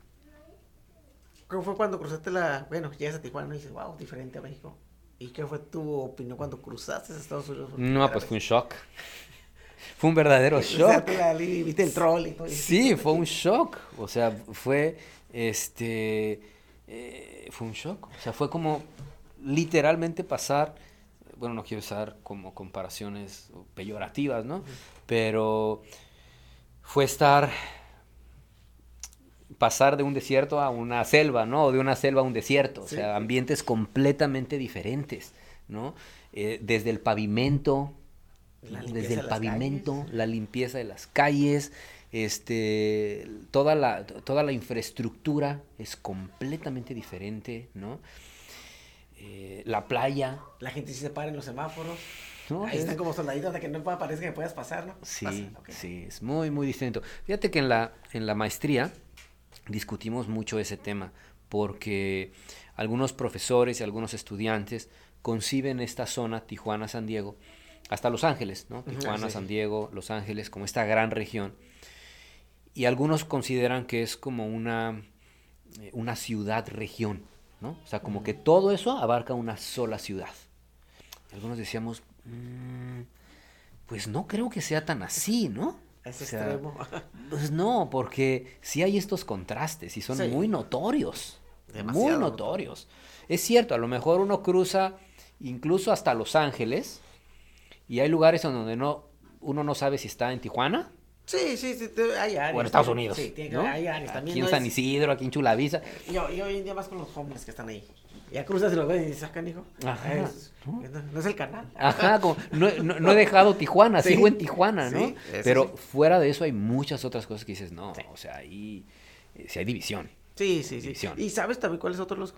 ¿Cómo fue cuando cruzaste la... Bueno, llegas a Tijuana y dices, wow, diferente a México. ¿Y qué fue tu opinión cuando cruzaste a Estados Unidos? No, pues vez? fue un shock. Fue un verdadero shock. La viste el troll y todo. Sí, fue un shock. O sea, fue este eh, fue un shock. O sea, fue como literalmente pasar. Bueno, no quiero usar como comparaciones peyorativas, ¿no? Pero fue estar pasar de un desierto a una selva, ¿no? O de una selva a un desierto. O sea, ambientes completamente diferentes, ¿no? Eh, desde el pavimento, desde de el pavimento, calles. la limpieza de las calles, este, toda la, toda la infraestructura es completamente diferente, ¿no? Eh, la playa, La gente sí se para en los semáforos. ¿no? Ahí Es- están como soldaditos de que no parezca que puedas pasar, ¿no? Sí, Pasa, sí, es muy, muy distinto. Fíjate que en la, en la maestría discutimos mucho ese tema, porque algunos profesores y algunos estudiantes conciben esta zona, Tijuana, San Diego, hasta Los Ángeles, ¿no? Tijuana, sí. San Diego, Los Ángeles, como esta gran región. Y algunos consideran que es como una, eh, una ciudad-región, ¿no? O sea, como que todo eso abarca una sola ciudad. Algunos decíamos, "Mm, pues no creo que sea tan así, ¿no? Ese O sea, extremo. Pues no, porque sí hay estos contrastes y son Sí. muy notorios. Demasiado muy notorio. notorios. Es cierto, a lo mejor uno cruza incluso hasta Los Ángeles y hay lugares en donde no, uno no sabe si está en Tijuana Sí, sí, sí, hay áreas. o en Estados. Unidos. Sí, tiene que- ¿no? hay áreas. También Aquí en San Isidro, aquí en Chulavisa. Y, ho- y hoy en día más con los homeless que están ahí. Ya cruzas y lo ves y dices, acá, hijo. Ajá, Es- ¿no? es el canal. Ajá, como, no, no- no he dejado Tijuana, Sí, sigo en Tijuana, ¿no? sí, Pero sí. fuera de eso hay muchas otras cosas que dices, no, o sea, ahí eh, sí hay división. Sí, sí, sí. Y sabes también cuáles otros los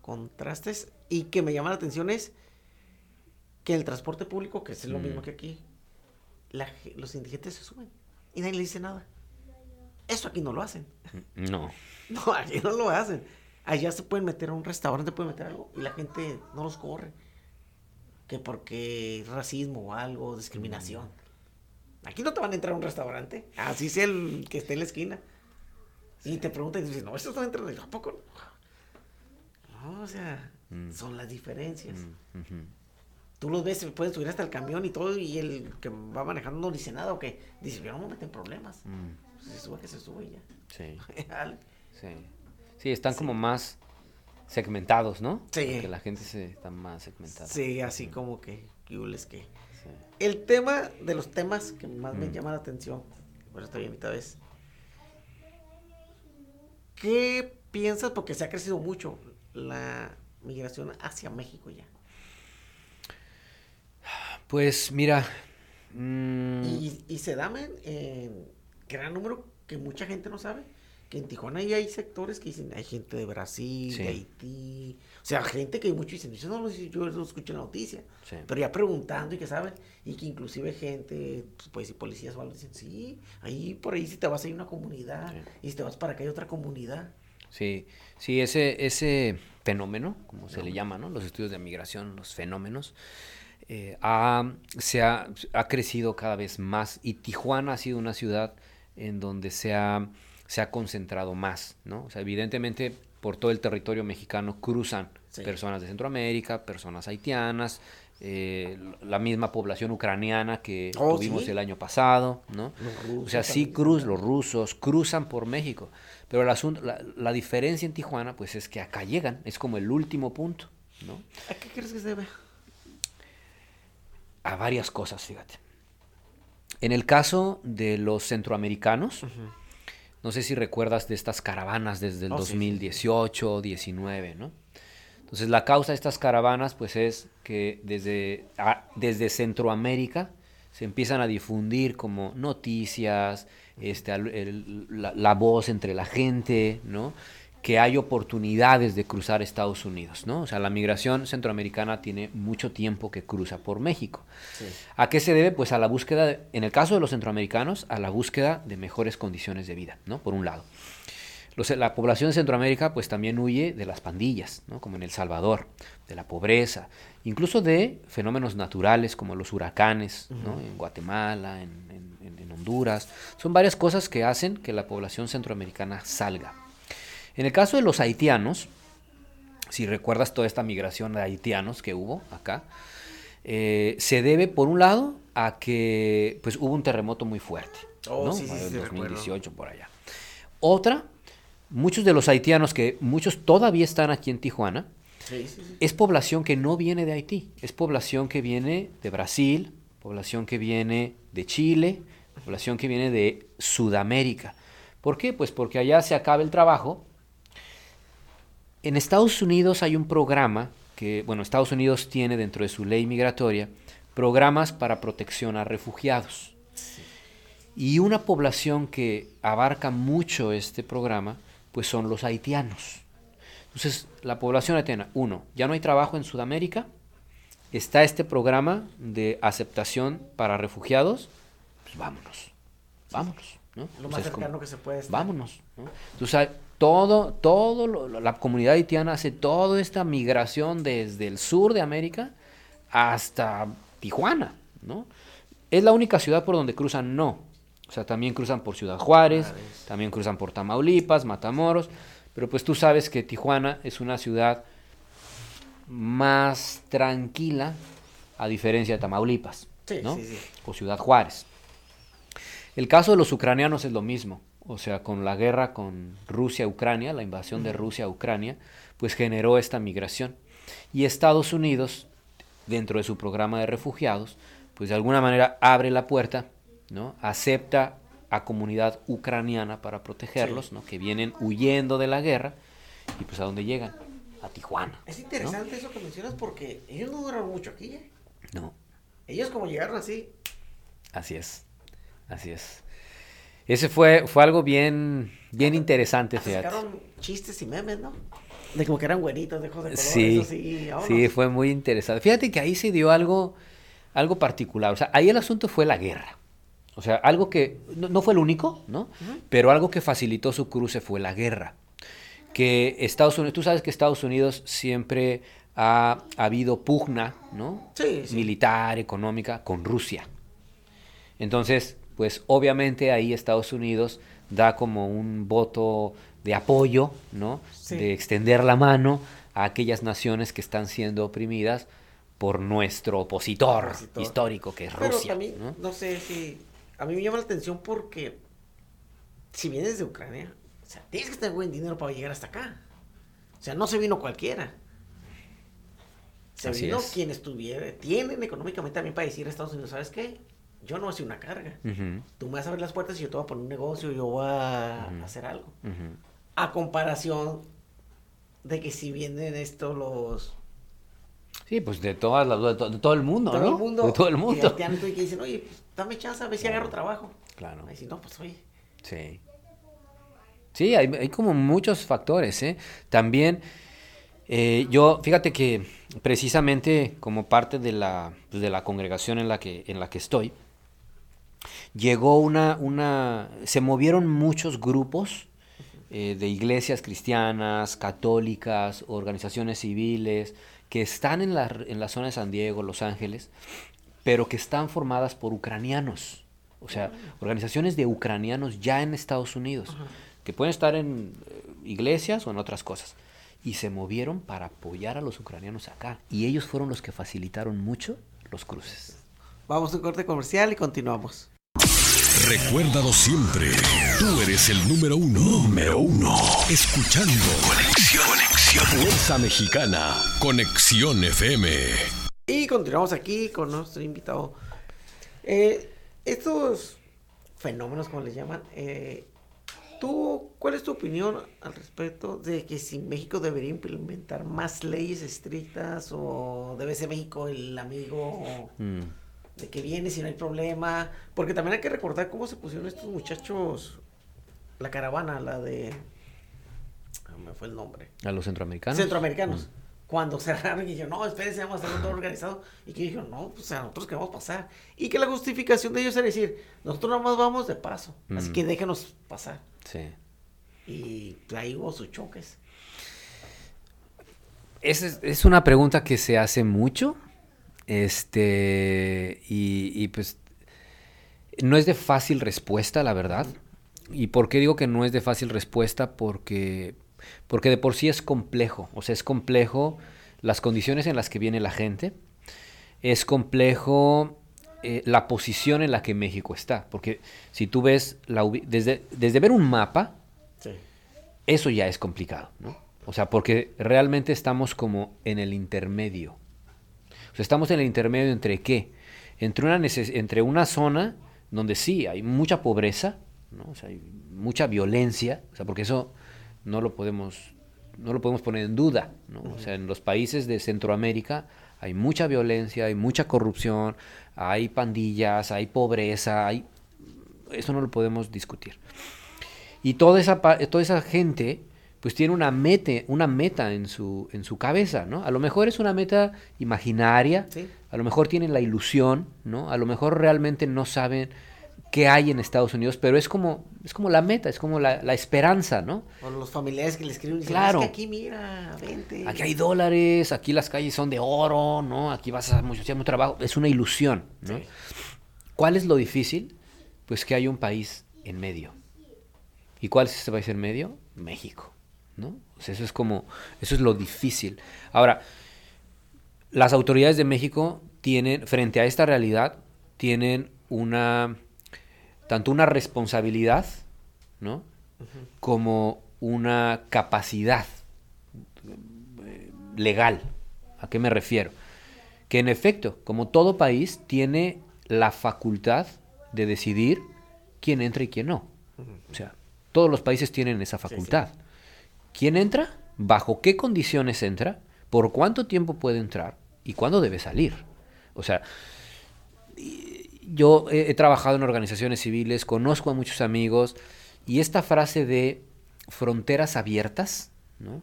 contrastes y que me llama la atención es que el transporte público, que es lo Mm. mismo que aquí, la los indigentes se suben y nadie le dice nada. Eso aquí no lo hacen. No. No, aquí no lo hacen. Allá se pueden meter a un restaurante, pueden meter algo y la gente no los corre. Que porque racismo o algo, discriminación. Aquí no te van a entrar a un restaurante. Así sea el que esté en la esquina. Y te preguntan y dices, no, estos no entran. ¿A poco? no?". O sea, son las diferencias. Ujú. Tú los ves, puedes subir hasta el camión y todo, y el que va manejando no dice nada, o que dice, yo no me meto en problemas. Mm, se sube, que se sube y ya. Sí. Sí. Sí, están como más segmentados, ¿no? Sí. Porque la gente se está más segmentada. Sí, así como que, ¿qué hules que? Sí. El tema de los temas que más me llama la atención, por eso estoy invitado vez. ¿Qué piensas? Porque se ha crecido mucho la migración hacia México ya. Pues mira, mm, Y, y se da en, en gran número que mucha gente no sabe. Que en Tijuana ahí hay sectores que dicen, hay gente de Brasil, Sí. de Haití. O sea, gente que muchos dicen, yo no lo, yo lo escucho en la noticia. Sí. Pero ya preguntando y que saben. Y que inclusive gente, pues, pues si policías o algo dicen, sí, ahí por ahí si te vas hay una comunidad. Sí. Y si te vas para acá hay otra comunidad. Sí, sí, ese, ese fenómeno, como se le llama, ¿no? Los estudios de migración, los fenómenos, eh, ha, se ha, ha crecido cada vez más y Tijuana ha sido una ciudad en donde se ha, se ha concentrado más, ¿no? O sea, evidentemente por todo el territorio mexicano cruzan Sí. personas de Centroamérica, personas haitianas, eh, la misma población ucraniana que Oh, tuvimos ¿sí? el año pasado, ¿no? O sea, sí cruz, los rusos cruzan por México, pero el asunto, la, la diferencia en Tijuana, pues es que acá llegan, es como el último punto, ¿no? ¿A qué crees que se debe? A varias cosas, fíjate. En el caso de los centroamericanos, no sé si recuerdas de estas caravanas desde el Oh, sí, sí, sí. 2018, 19, ¿no? Entonces la causa de estas caravanas, pues es que desde, a- desde Centroamérica se empiezan a difundir como noticias, este, al- el- la, la voz entre la gente, ¿no? Que hay oportunidades de cruzar Estados Unidos, ¿no? O sea, la migración centroamericana tiene mucho tiempo que cruza por México. ¿A qué se debe? Pues a la búsqueda, de- en el caso de los centroamericanos, a la búsqueda de mejores condiciones de vida, ¿no? Por un lado. Los- la población de Centroamérica pues también huye de las pandillas, ¿no? como en El Salvador, de la pobreza, incluso de fenómenos naturales como los huracanes, ¿no? en Guatemala, en, en- en- en Honduras. Son varias cosas que hacen que la población centroamericana salga. En el caso de los haitianos, si recuerdas toda esta migración de haitianos que hubo acá, eh, se debe por un lado a que pues hubo un terremoto muy fuerte, Oh, ¿no? sí, sí, En sí, recuerdo. 2018 por allá. Otra, muchos de los haitianos que muchos todavía están aquí en Tijuana, sí. es población que no viene de Haití, es población que viene de Brasil, población que viene de Chile, población que viene de Sudamérica. ¿Por qué? Pues porque allá se acaba el trabajo. En Estados Unidos hay un programa que, bueno, Estados Unidos tiene dentro de su ley migratoria programas para protección a refugiados. Y una población que abarca mucho este programa, pues son los haitianos. Entonces, la población haitiana, uno, ya no hay trabajo en Sudamérica, está este programa de aceptación para refugiados, pues vámonos, vámonos. ¿no? Lo O más como, cercano que se puede estar. vámonos. ¿no? Entonces, todo, todo, lo- la comunidad haitiana hace toda esta migración desde el sur de América hasta Tijuana, ¿no? ¿Es la única ciudad por donde cruzan? No. O sea, también cruzan por Ciudad Juárez, también cruzan por Tamaulipas, Matamoros, pero pues tú sabes que Tijuana es una ciudad más tranquila a diferencia de Tamaulipas, Sí, ¿no? sí, sí. O Ciudad Juárez. El caso de los ucranianos es lo mismo. O sea, con la guerra con Rusia-Ucrania, la invasión de Rusia a Ucrania, pues generó esta migración. Y Estados Unidos, dentro de su programa de refugiados, pues de alguna manera abre la puerta, ¿no? Acepta a comunidad ucraniana para protegerlos, ¿no? Que vienen huyendo de la guerra y pues a dónde llegan? A Tijuana. Es interesante eso que mencionas porque ellos no duraron mucho aquí, ¿eh? No, Ellos como llegaron así, así es. Así es. Ese fue, fue algo bien, bien interesante, fíjate. sacaron chistes y memes, ¿no? De como que eran güeritos, de ojos de color, Sí, eso sí, sí, fue muy interesante. Fíjate que ahí se dio algo, algo particular. O sea, ahí el asunto fue la guerra. O sea, algo que no, no fue el único, ¿no? Pero algo que facilitó su cruce fue la guerra. Que Estados Unidos, tú sabes que Estados Unidos siempre ha, habido pugna, ¿no? Sí, sí. Militar, económica, con Rusia. Entonces, pues obviamente ahí Estados Unidos da como un voto de apoyo, ¿no? Sí. De extender la mano a aquellas naciones que están siendo oprimidas por nuestro opositor, Opositor. histórico, que es Pero Rusia. también, ¿no? ¿no? sé si. A mí me llama la atención porque. Si vienes de Ucrania, o sea, tienes que tener buen dinero para llegar hasta acá. O sea, no se vino cualquiera. Se Así vino es. quien estuviera. Tienen económicamente también para decir a Estados Unidos, ¿sabes qué? Yo no hacer una carga. Tú me vas a abrir las puertas y yo te voy a poner un negocio, yo voy a hacer algo. A comparación de que si vienen estos los. Sí, pues de todas las de, to- de todo el mundo, todo ¿no? el mundo. De todo el Y mundo. voltean y que dicen, oye, pues, dame chance a ver si agarro trabajo. Claro. Ahí si no, pues oye. Sí. Sí, hay, hay como muchos factores, ¿eh? También, eh, yo, fíjate que precisamente como parte de la, pues, de la congregación en la que, en la que estoy, llegó una, una, se movieron muchos grupos eh, de iglesias cristianas, católicas, organizaciones civiles, que están en la, en la zona de San Diego, Los Ángeles, pero que están formadas por ucranianos. O sea, organizaciones de ucranianos ya en Estados Unidos, que pueden estar en eh, iglesias o en otras cosas. Y se movieron para apoyar a los ucranianos acá. Y ellos fueron los que facilitaron mucho los cruces. Vamos a un corte comercial y continuamos. Recuérdalo siempre. Tú eres el número uno. Número uno. Escuchando. Conexión. Conexión. Fuerza Mexicana. Conexión FM. Y continuamos aquí con nuestro invitado. Eh, estos fenómenos, como les llaman, eh, ¿tú cuál es tu opinión al respecto de que si México debería implementar más leyes estrictas o debe ser México el amigo Mm. De que viene si no hay problema? Porque también hay que recordar cómo se pusieron estos muchachos, la caravana, la de... ah, me fue el nombre. ¿A los centroamericanos? Centroamericanos. Cuando cerraron y dijeron, no, espérense, vamos a hacer todo organizado. Y que dijeron, no, pues a nosotros queremos pasar. Y que la justificación de ellos era decir, nosotros nada más vamos de paso. Así Mm. que déjenos pasar. Sí. Y ahí hubo sus choques. Esa es, es una pregunta que se hace mucho. Este. Y, y, pues. No es de fácil respuesta, la verdad. ¿Y por qué digo que no es de fácil respuesta? Porque. Porque de por sí es complejo. O sea, es complejo las condiciones en las que viene la gente. Es complejo eh, la posición en la que México está. Porque si tú ves la desde, desde ver un mapa, Sí. eso ya es complicado, ¿no? O sea, porque realmente estamos como en el intermedio. Estamos en el intermedio entre qué? Entre una, entre una zona donde sí hay mucha pobreza, ¿no? Hay mucha violencia, o sea, porque eso no lo podemos, no lo podemos poner en duda, ¿no? O sea, en los países de Centroamérica hay mucha violencia, hay mucha corrupción, hay pandillas, hay pobreza, hay... Eso no lo podemos discutir. Y toda esa, toda esa gente pues tiene una meta, una meta en su, en su cabeza, ¿no? A lo mejor es una meta imaginaria, Sí. a lo mejor tienen la ilusión, ¿no? A lo mejor realmente no saben qué hay en Estados Unidos, pero es como, es como la meta, es como la, la esperanza, ¿no? O los familiares que le escriben y dicen, Claro. es que aquí mira, vente. Aquí hay dólares, aquí las calles son de oro, ¿no? Aquí vas a mucho, mucho trabajo, es una ilusión, ¿no? Sí. ¿Cuál es lo difícil? Pues que hay un país en medio. ¿Y cuál es ese país en medio? México, ¿no? O sea, eso es como, eso es lo difícil. Ahora, las autoridades de México tienen, frente a esta realidad, tienen una, tanto una responsabilidad, ¿no? Como una capacidad eh, legal. ¿A qué me refiero? Que en efecto, como todo país, tiene la facultad de decidir quién entra y quién no. O sea, todos los países tienen esa facultad. ¿Quién entra? ¿Bajo qué condiciones entra? ¿Por cuánto tiempo puede entrar? ¿Y cuándo debe salir? O sea, yo he, he trabajado en organizaciones civiles, conozco a muchos amigos, y esta frase de fronteras abiertas, ¿no?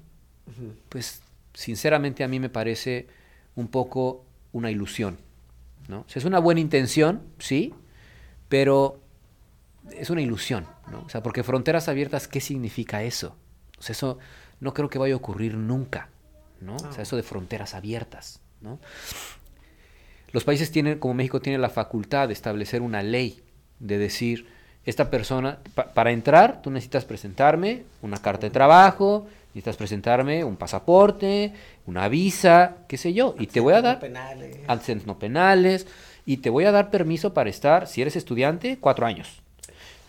pues sinceramente a mí me parece un poco una ilusión. ¿no? O sea, es una buena intención, sí, pero es una ilusión. ¿no? O sea, porque fronteras abiertas, ¿qué significa eso? O sea, eso no creo que vaya a ocurrir nunca. ¿no? O sea, eso de fronteras abiertas. ¿no? Los países tienen, como México tiene la facultad de establecer una ley, de decir, esta persona, pa- para entrar, tú necesitas presentarme una carta de trabajo, necesitas presentarme un pasaporte, una visa, qué sé yo, y te voy a dar Penales. antecedentes no penales, y te voy a dar permiso para estar, si eres estudiante, cuatro años.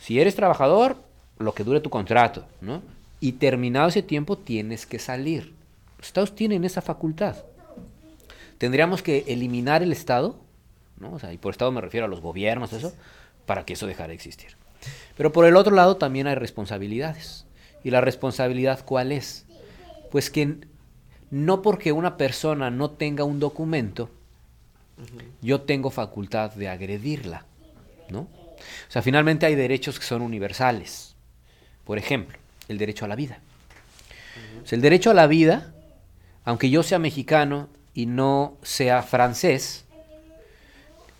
Si eres trabajador, lo que dure tu contrato, ¿no? Y terminado ese tiempo tienes que salir. Los estados tienen esa facultad. Tendríamos que eliminar el estado, ¿no? O sea, y por estado me refiero a los gobiernos, eso, para que eso dejara de existir. Pero por el otro lado también hay responsabilidades. ¿Y la responsabilidad cuál es? Pues que no porque una persona no tenga un documento, yo tengo facultad de agredirla, ¿no? O sea, finalmente hay derechos que son universales. Por ejemplo, el derecho a la vida. O sea, el derecho a la vida, aunque yo sea mexicano y no sea francés,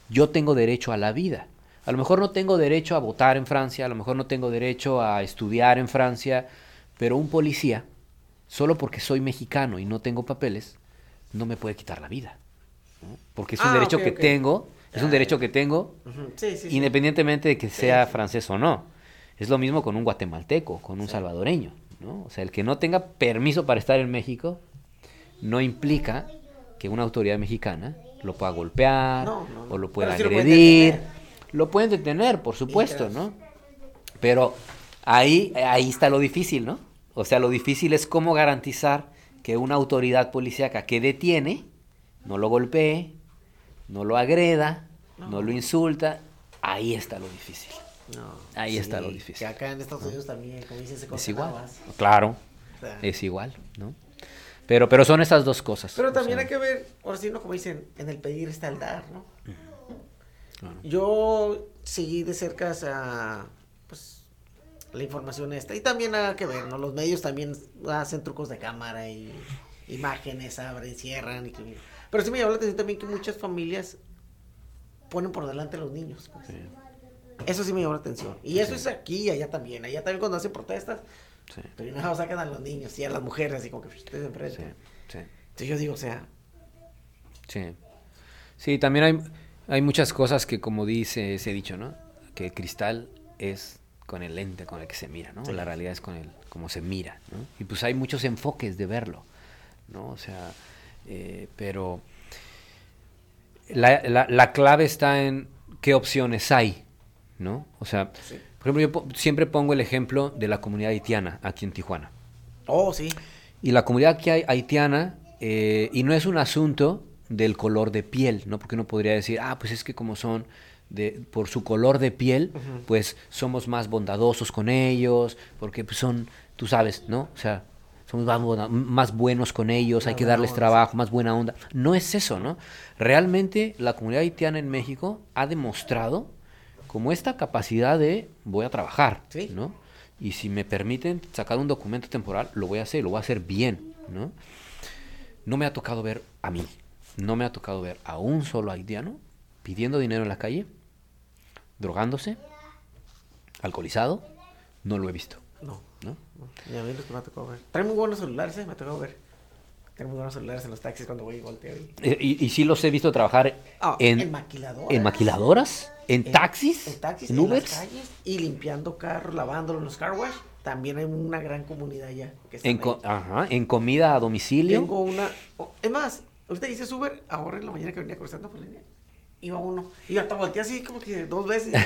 yo tengo derecho a la vida. A lo mejor no tengo derecho a votar en Francia, a lo mejor no tengo derecho a estudiar en Francia, pero un policía, solo porque soy mexicano y no tengo papeles, no me puede quitar la vida. ¿no? Porque es un Ah, derecho ok, que tengo, es un Ah, derecho que tengo, sí, sí. independientemente de que sea francés o no. Es lo mismo con un guatemalteco, con un salvadoreño. ¿no? O sea, el que no tenga permiso para estar en México no implica que una autoridad mexicana lo pueda golpear No, no, no. o lo pueda Pero sí lo pueden agredir. detener. Lo pueden detener, por supuesto, ¿no? Pero ahí, ahí está lo difícil, ¿no? O sea, lo difícil es cómo garantizar que una autoridad policíaca que detiene no lo golpee, no lo agreda, no, lo insulta. Ahí está lo difícil. No, Ahí está lo sí, difícil. Que acá en Estados Unidos también, como dicen, se Es igual. Claro, O sea, es igual, ¿no? Pero, pero son esas dos cosas. Pero también sea, hay que ver, ahora sí, ¿no? Como dicen, en el pedir está el dar, ¿no? Claro. Yo seguí de cerca a, pues, la información esta. Y también hay que ver, ¿no? Los medios también hacen trucos de cámara y imágenes, abren, cierran. Y que- Pero sí me llamó la atención también que muchas familias ponen por delante a los niños. pues. Eso sí me llamó la atención. Y eso es aquí y allá también. Allá también cuando hacen protestas, Sí, primero sacan a los niños y a las mujeres, así como que ustedes sí, enfrente. sí. Entonces yo digo, o sea, Sí. Sí, también hay, hay muchas cosas que, como dice ese dicho, ¿no? Que el cristal es con el lente con el que se mira, ¿no? La realidad es con el cómo se mira, ¿no? Y pues hay muchos enfoques de verlo, ¿no? O sea, eh, pero la, la- la clave está en qué opciones hay, ¿no? O sea, por ejemplo, yo po- siempre pongo el ejemplo de la comunidad haitiana aquí en Tijuana. oh, sí. Y la comunidad que hay haitiana, eh, y no es un asunto del color de piel, ¿no? Porque uno podría decir, ah, pues es que como son de, por su color de piel, pues somos más bondadosos con ellos, porque pues son, tú sabes, ¿no? O sea, somos más, más buenos con ellos, hay que darles onda, trabajo, más buena onda. No es eso, ¿no? Realmente la comunidad haitiana en México ha demostrado como esta capacidad de voy a trabajar, Sí. ¿no? Y si me permiten sacar un documento temporal, lo voy a hacer, lo voy a hacer bien, ¿no? No me ha tocado ver a mí, no me ha tocado ver a un solo haitiano pidiendo dinero en la calle, drogándose, alcoholizado, no lo he visto, No, ¿no? Y a mí lo que me ha tocado ver. Traen muy buenos celulares, ¿eh? Me ha tocado ver. Muy buenos celulares en los taxis cuando voy y volteo. Y... Eh, Y, y sí los he visto trabajar Ah, en, en maquiladoras. en maquiladoras, en, En- taxis, En taxis, en en, Ubers, las calles y limpiando carros, lavándolos en los car wash. También hay una gran comunidad ya. Que en, co- ajá, en comida a domicilio. Tengo una. oh, es más, ahorita dices Uber, ahora en la mañana que venía cruzando por la línea. Iba uno. Y hasta volteé así como que dos veces.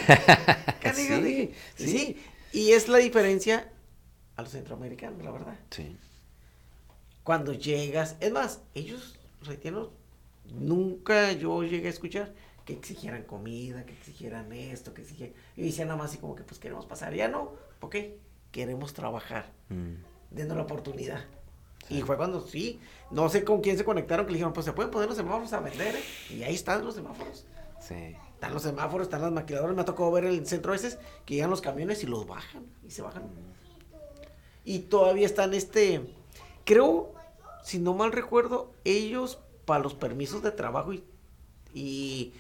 Sí, sí. sí. Y es la diferencia a los centroamericanos, la verdad. Sí. Cuando llegas, es más, ellos, los haitianos, nunca yo llegué a escuchar que exigieran comida, que exigieran esto, que exigieran. Y decían nada más así como que pues queremos pasar. Ya no, ¿por qué? Queremos trabajar, Mm. denos la oportunidad. Y fue cuando sí, no sé con quién se conectaron, que le dijeron, pues se pueden poner los semáforos a vender, ¿eh? Y ahí están los semáforos. Sí. Están los semáforos, están las maquiladoras. Me ha tocado ver en el centro a veces que llegan los camiones y los bajan. Y se bajan. Y todavía están este. Creo si no mal recuerdo, ellos para los permisos de trabajo y, y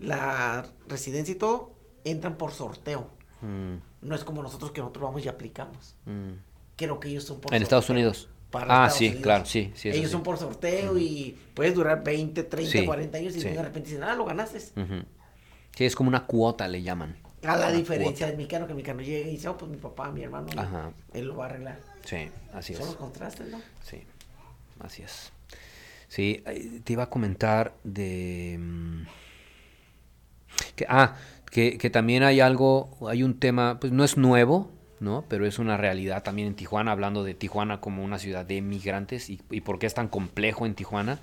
la residencia y todo, entran por sorteo. Mm, No es como nosotros que nosotros vamos y aplicamos. mm. Creo que ellos son por En Estados. Unidos. Para Ah, Estados sí, Unidos. claro, sí, sí. Ellos sí. son por sorteo y puedes durar 20, 30, Sí, 40 años y de repente dicen, ah, lo ganaste. Sí, es como una cuota, le llaman. A la diferencia del mexicano, que el mexicano llega y dice, oh, pues mi papá, mi hermano, Ajá. él lo va a arreglar. Sí, así Son es. los contrastes, ¿no? Sí, así es. Sí, te iba a comentar de... mm, Que, ah, que, que también hay algo, hay un tema, pues no es nuevo, ¿no? Pero es una realidad también en Tijuana, hablando de Tijuana como una ciudad de migrantes y, y por qué es tan complejo en Tijuana.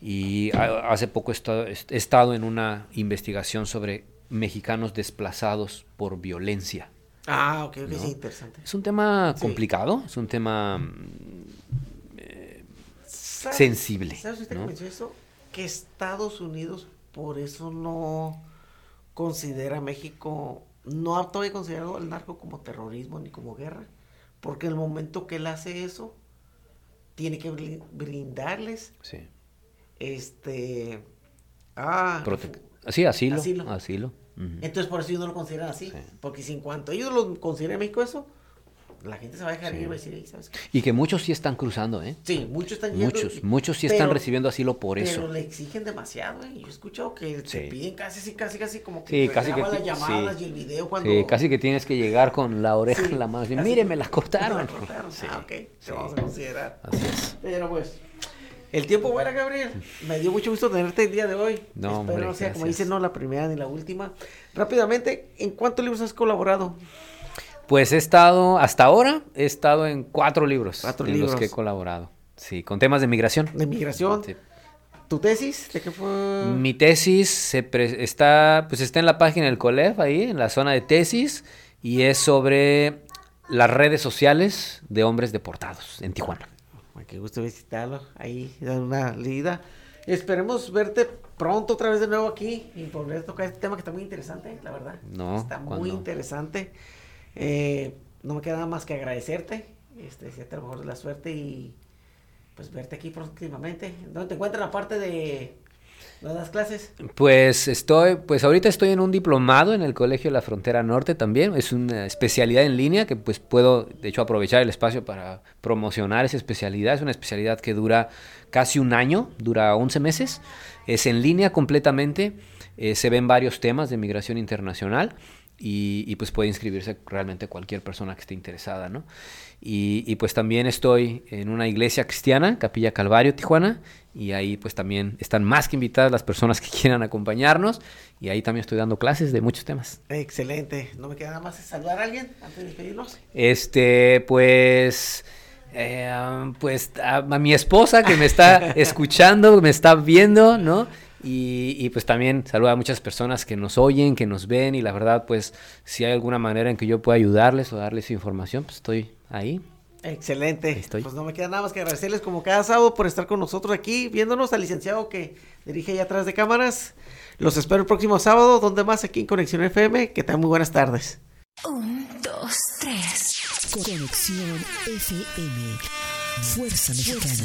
Y a- hace poco he estado, he estado en una investigación sobre mexicanos desplazados por violencia. Ah, ok, ok, ¿No? sí, interesante. Es un tema Sí. complicado, es un tema ¿Sabes- sensible, ¿Sabes usted ¿no? que mencionó eso? Que Estados Unidos por eso no considera a México, no ha todavía considerado el narco como terrorismo ni como guerra. Porque en el momento que él hace eso, tiene que brin- brindarles Sí. este ah Prote- sí, asilo. Asilo. Asilo. Ujú. entonces por eso ellos no lo consideran así Sí. porque si en cuanto ellos lo consideran en México eso la gente se va a dejar Sí. ir y va a decir "Ey, ¿sabes qué?". Y que muchos sí están cruzando, ¿eh? sí muchos están yendo Muchos, muchos sí están pero- recibiendo asilo por pero eso. le exigen demasiado ¿eh? yo he escuchado que se Sí. piden casi casi casi como que Sí, casi que las llamadas y el video cuando Sí, casi que tienes que llegar con la oreja en la mano y decir, mire, me la cortaron. Me la cortaron. Sí, ah ok te vamos a considerar Así es. pero pues el tiempo vuela, Gabriel. Me dio mucho gusto tenerte el día de hoy. No, Espero hombre, no sea, como dicen, no la primera ni la última. Rápidamente, ¿en cuántos libros has colaborado? Pues he estado, hasta ahora, he estado en cuatro libros Cuatro en libros. los que he colaborado. Sí, con temas de migración. De migración. Sí. ¿Tu tesis? ¿De qué fue? Mi tesis se pre- está, pues está en la página del COLEF, ahí, en la zona de tesis, y es sobre las redes sociales de hombres deportados en Tijuana. Qué gusto visitarlo. Ahí, dar una leída. Esperemos verte pronto otra vez de nuevo aquí y volver a tocar este tema que está muy interesante, la verdad. No, Está muy interesante. Eh, no me queda nada más que agradecerte, este, desearte lo mejor de la suerte y pues verte aquí próximamente. ¿Dónde te encuentras la parte de ¿No das clases? Pues estoy, pues ahorita estoy en un diplomado en el Colegio de la Frontera Norte también. Es una especialidad en línea que pues puedo, de hecho, aprovechar el espacio para promocionar esa especialidad. Es una especialidad que dura casi un año, dura 11 meses. Es en línea completamente. eh, se ven varios temas de migración internacional y, pues puede inscribirse realmente cualquier persona que esté interesada, ¿no? Y, pues también estoy en una iglesia cristiana, Capilla Calvario, Tijuana, y ahí pues también están más que invitadas las personas que quieran acompañarnos, y ahí también estoy dando clases de muchos temas. Excelente. No me queda nada más saludar a alguien antes de despedirnos. Este, pues... Eh, pues a, a mi esposa que me está escuchando, me está viendo, ¿no? Y, y, pues también saluda a muchas personas que nos oyen, que nos ven y la verdad pues si hay alguna manera en que yo pueda ayudarles o darles información, pues estoy ahí. Excelente. Estoy. Pues no me queda nada más que agradecerles como cada sábado por estar con nosotros aquí, viéndonos al licenciado que dirige allá atrás de cámaras. Los espero el próximo sábado, donde más aquí en Conexión FM. Que tengan muy buenas tardes. Un, dos, tres. Conexión FM. Fuerza Mexicana.